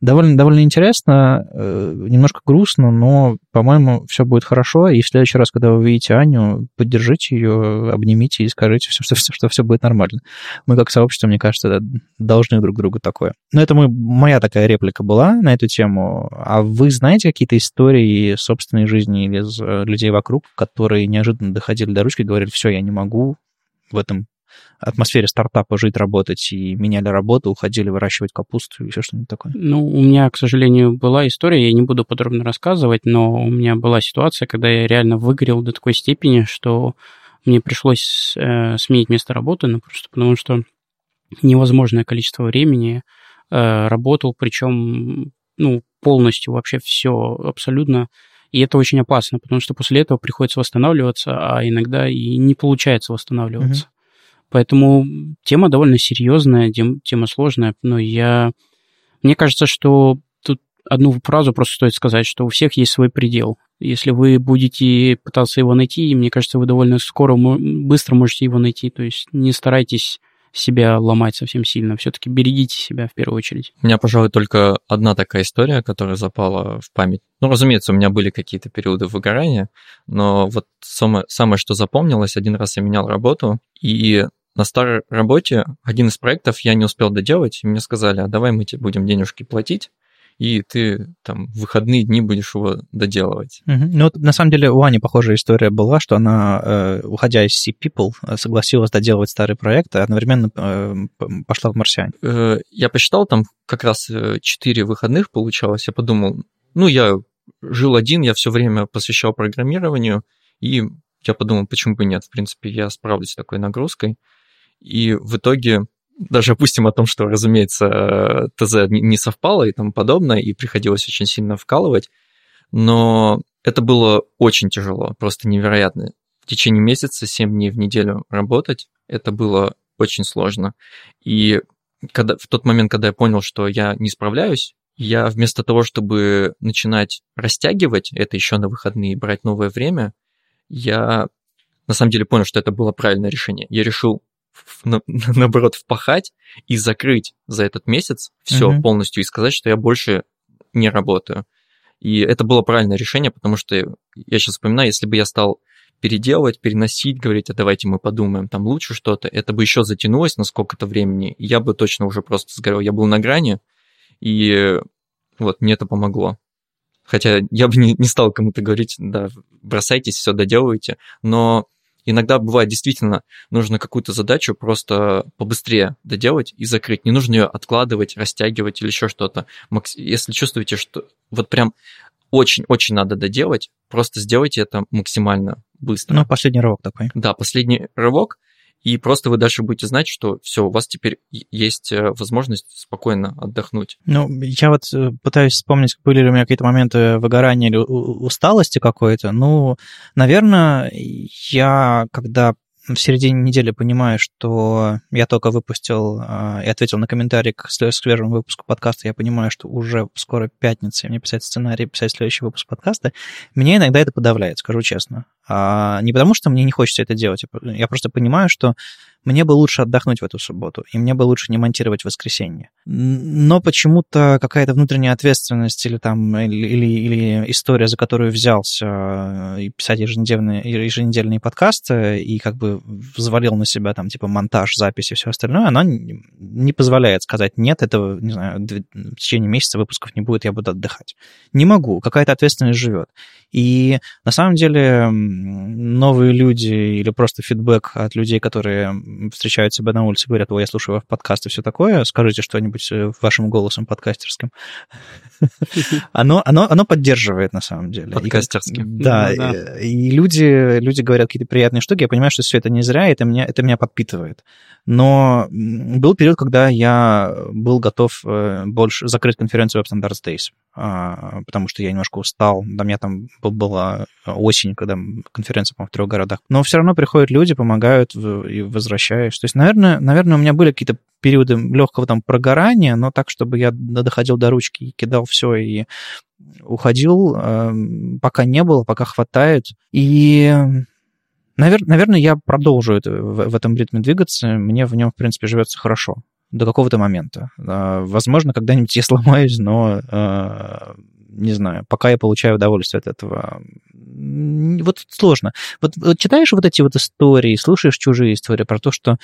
довольно, довольно интересно, э, немножко грустно, но, по-моему, все будет хорошо. И в следующий раз, когда вы увидите Аню, поддержите ее, обнимите и скажите, все, что, что все будет нормально. Мы как сообщество, мне кажется, должны друг другу такое. Но это мой, моя такая реплика была на эту тему. А вы знаете какие-то истории собственной жизни или из э, людей вокруг, которые неожиданно доходили до ручки и говорили, все, я не могу в этом атмосфере стартапа жить, работать, и меняли работу, уходили выращивать капусту и еще что-нибудь такое? Ну, у меня, к сожалению, была история, я не буду подробно рассказывать, но у меня была ситуация, когда я реально выгорел до такой степени, что мне пришлось э, сменить место работы, ну, просто потому что невозможное количество времени э, работал, причем, ну, полностью вообще все абсолютно и это очень опасно, потому что после этого приходится восстанавливаться, а иногда и не получается восстанавливаться. Поэтому тема довольно серьезная, тема сложная, но я... Мне кажется, что тут одну фразу просто стоит сказать, что у всех есть свой предел. Если вы будете пытаться его найти, мне кажется, вы довольно скоро, быстро можете его найти. То есть не старайтесь себя ломать совсем сильно. Все-таки берегите себя в первую очередь. У меня, пожалуй, только одна такая история, которая запала в память. Ну, разумеется, у меня были какие-то периоды выгорания, но вот самое, самое, что запомнилось, один раз я менял работу, и на старой работе один из проектов я не успел доделать, и мне сказали, а давай мы тебе будем денежки платить, и ты там в выходные дни будешь его доделывать. Угу. Ну, вот, на самом деле у Ани похожая история была, что она, э, уходя из Sea People, э, согласилась доделывать старый проект, а одновременно э, пошла в «Марсиане». Я посчитал, там как раз 4 выходных получалось. Я подумал, ну, я жил один, я все время посвящал программированию, и я подумал, почему бы нет, в принципе, я справлюсь с такой нагрузкой. И в итоге даже опустим о том, что, разумеется, ТЗ не совпало и тому подобное, и приходилось очень сильно вкалывать, но это было очень тяжело, просто невероятно. В течение месяца, 7 дней в неделю работать, это было очень сложно. И когда, в тот момент, когда я понял, что я не справляюсь, я вместо того, чтобы начинать растягивать это еще на выходные и брать новое время, я на самом деле понял, что это было правильное решение. Я решил на, наоборот, впахать и закрыть за этот месяц все mm-hmm. полностью и сказать, что я больше не работаю. И это было правильное решение, потому что я сейчас вспоминаю, если бы я стал переделывать, переносить, говорить, а давайте мы подумаем, там лучше что-то, это бы еще затянулось на сколько-то времени, и я бы точно уже просто сгорел. Я был на грани, и вот мне это помогло. Хотя я бы не, не стал кому-то говорить, да, бросайтесь, все доделывайте, но Иногда бывает действительно нужно какую-то задачу просто побыстрее доделать и закрыть. Не нужно ее откладывать, растягивать или еще что-то. Если чувствуете, что вот прям очень-очень надо доделать, просто сделайте это максимально быстро. Ну, последний рывок такой. Да, последний рывок, и просто вы дальше будете знать, что все, у вас теперь есть э, возможность спокойно отдохнуть. Ну, я вот э, пытаюсь вспомнить, были ли у меня какие-то моменты выгорания или усталости какой-то. Ну, наверное, я, когда в середине недели понимаю, что я только выпустил э, и ответил на комментарий к свежему выпуску подкаста, я понимаю, что уже скоро пятница, и мне писать сценарий, писать следующий выпуск подкаста, меня иногда это подавляет, скажу честно. А, не потому, что мне не хочется это делать, я просто понимаю, что мне бы лучше отдохнуть в эту субботу, и мне бы лучше не монтировать в воскресенье. Но почему-то какая-то внутренняя ответственность или там или, или, или история, за которую взялся и писать еженедельные, еженедельные подкасты, и как бы взвалил на себя там типа монтаж, запись и все остальное, она не позволяет сказать, нет, этого, не знаю, в течение месяца выпусков не будет, я буду отдыхать. Не могу, какая-то ответственность живет. И на самом деле новые люди или просто фидбэк от людей, которые встречают себя на улице, говорят, о, я слушаю ваш подкаст и все такое, скажите что-нибудь э, вашим голосом подкастерским. Оно, оно, оно поддерживает на самом деле. Подкастерским. Да, ну. И, люди, люди говорят какие-то приятные штуки, я понимаю, что все это не зря, это меня, это меня подпитывает. Но был период, когда я был готов э, больше закрыть конференцию Web Standards Days, потому что я немножко устал. До меня там была осень, когда конференция, по-моему, в трех городах. Но все равно приходят люди, помогают и возвращаюсь. То есть, наверное, наверное, у меня были какие-то периоды легкого там прогорания, но так, чтобы я доходил до ручки и кидал все и уходил, эм, пока не было, пока хватает. И Навер- наверное, я продолжу это, в, в этом ритме двигаться. Мне в нем, в принципе, живется хорошо до какого-то момента. А, возможно, когда-нибудь я сломаюсь, но а, не знаю, пока я получаю удовольствие от этого. Вот сложно. Вот, вот читаешь вот эти вот истории, слушаешь чужие истории про то, что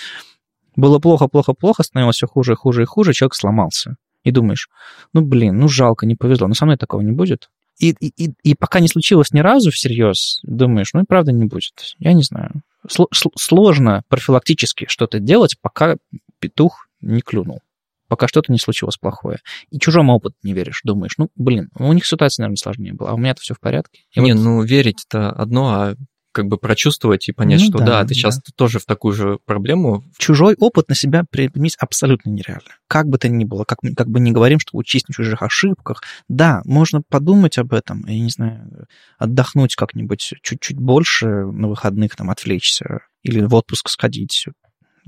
было плохо, плохо, плохо, становилось все хуже, хуже и хуже, человек сломался. И думаешь, ну, блин, ну, жалко, не повезло, но со мной такого не будет. И, и, и пока не случилось ни разу всерьез, думаешь, ну и правда не будет. Я не знаю. сложно профилактически что-то делать, пока петух не клюнул пока что-то не случилось плохое. И чужому опыту не веришь, думаешь, ну, блин, у них ситуация, наверное, сложнее была, а у меня-то все в порядке. И не, вот... ну, верить-то одно, а как бы прочувствовать и понять, ну, что да, да ты да. сейчас тоже в такую же проблему. Чужой опыт на себя применить абсолютно нереально. Как бы то ни было, как, как бы не говорим, что учись на чужих ошибках. Да, можно подумать об этом, я не знаю, отдохнуть как-нибудь чуть-чуть больше на выходных, там, отвлечься или в отпуск сходить.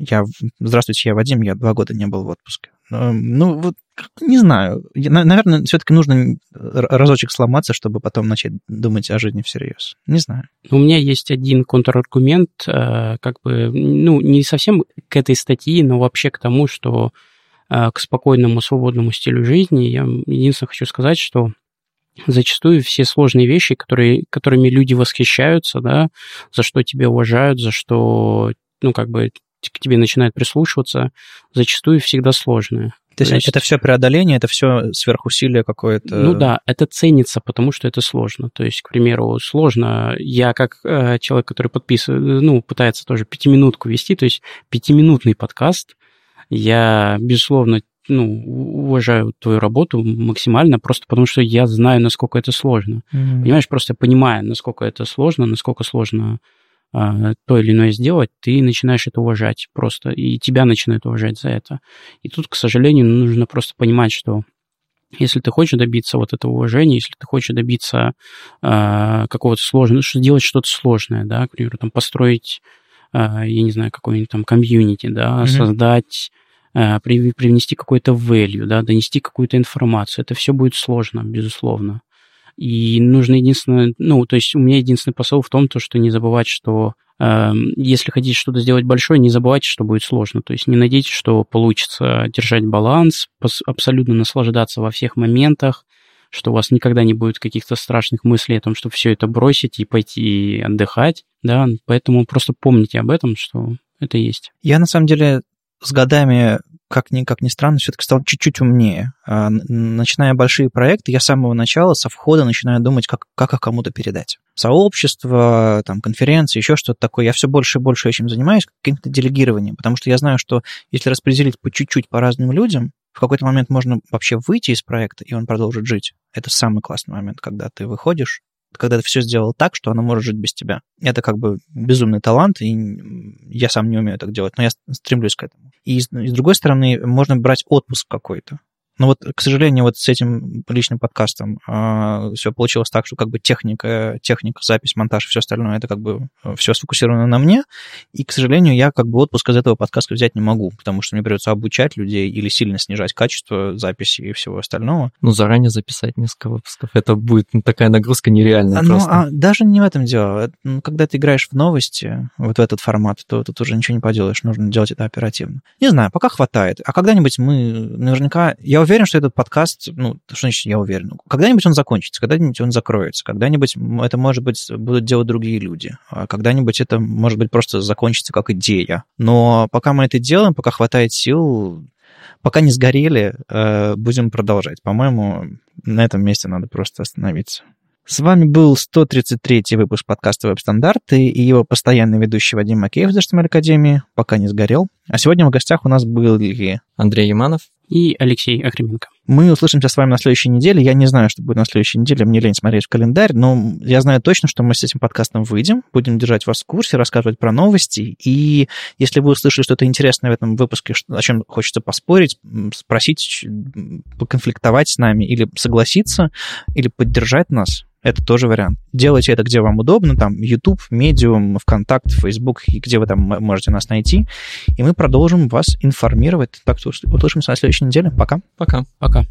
Я, здравствуйте, я Вадим, я два года не был в отпуске. Эм, ну, вот, не знаю. Наверное, все-таки нужно разочек сломаться, чтобы потом начать думать о жизни всерьез. Не знаю. У меня есть один контраргумент, э, как бы, ну, не совсем к этой статье, но вообще к тому, что э, к спокойному, свободному стилю жизни. Я единственное хочу сказать, что зачастую все сложные вещи, которые, которыми люди восхищаются, да, за что тебя уважают, за что, ну, как бы к тебе начинают прислушиваться, зачастую всегда сложное. То есть, это все преодоление, это все сверхусилие какое-то? Ну да, это ценится, потому что это сложно. То есть, к примеру, сложно. Я как э, человек, который подписывает, ну, пытается тоже пятиминутку вести, то есть пятиминутный подкаст, я, безусловно, ну, уважаю твою работу максимально, просто потому что я знаю, насколько это сложно. Mm-hmm. Понимаешь, просто понимая, насколько это сложно, насколько сложно то или иное сделать, ты начинаешь это уважать просто, и тебя начинают уважать за это. И тут, к сожалению, нужно просто понимать, что если ты хочешь добиться вот этого уважения, если ты хочешь добиться э, какого-то сложного, что делать что-то сложное, да, к примеру, там построить, э, я не знаю, какой-нибудь там комьюнити, да, mm-hmm. создать, при, привнести какой-то value, да, донести какую-то информацию, это все будет сложно, безусловно. И нужно единственное, ну, то есть у меня единственный посыл в том, то, что не забывать, что э, если хотите что-то сделать большое, не забывайте, что будет сложно. То есть не надейтесь, что получится держать баланс, абсолютно наслаждаться во всех моментах, что у вас никогда не будет каких-то страшных мыслей о том, что все это бросить и пойти отдыхать, да, поэтому просто помните об этом, что это есть. Я на самом деле с годами как ни, как ни странно, все-таки стал чуть-чуть умнее. А, начиная большие проекты, я с самого начала, со входа начинаю думать, как, как их кому-то передать. Сообщество, там, конференции, еще что-то такое. Я все больше и больше этим занимаюсь, каким-то делегированием, потому что я знаю, что если распределить по чуть-чуть по разным людям, в какой-то момент можно вообще выйти из проекта, и он продолжит жить. Это самый классный момент, когда ты выходишь, когда ты все сделал так, что оно может жить без тебя. Это как бы безумный талант, и я сам не умею так делать, но я стремлюсь к этому. И с, с другой стороны, можно брать отпуск какой-то. Но вот, к сожалению, вот с этим личным подкастом э, а, все получилось так, что как бы техника, техника, запись, монтаж и все остальное, это как бы э, все сфокусировано на мне. И, к сожалению, я как бы отпуск из этого подкаста взять не могу, потому что мне придется обучать людей или сильно снижать качество записи и всего остального. Ну, заранее записать несколько выпусков, это будет ну, такая нагрузка нереальная а, просто. Ну, а даже не в этом дело. Ну, когда ты играешь в новости, вот в этот формат, то тут уже ничего не поделаешь, нужно делать это оперативно. Не знаю, пока хватает. А когда-нибудь мы наверняка... Я уверен, что этот подкаст, ну, что значит я уверен, когда-нибудь он закончится, когда-нибудь он закроется, когда-нибудь это, может быть, будут делать другие люди, а когда-нибудь это, может быть, просто закончится как идея. Но пока мы это делаем, пока хватает сил, пока не сгорели, э, будем продолжать. По-моему, на этом месте надо просто остановиться. С вами был 133 выпуск подкаста «Веб-стандарты» и его постоянный ведущий Вадим Макеев из HTML Академии, пока не сгорел. А сегодня в гостях у нас были Андрей Яманов и Алексей Охременко. Мы услышимся с вами на следующей неделе. Я не знаю, что будет на следующей неделе, мне лень смотреть в календарь, но я знаю точно, что мы с этим подкастом выйдем, будем держать вас в курсе, рассказывать про новости, и если вы услышали что-то интересное в этом выпуске, о чем хочется поспорить, спросить, поконфликтовать с нами, или согласиться, или поддержать нас, это тоже вариант. Делайте это, где вам удобно, там, YouTube, Medium, ВКонтакт, Facebook, и где вы там можете нас найти. И мы продолжим вас информировать. Так что услышимся на следующей неделе. Пока. Пока. Пока.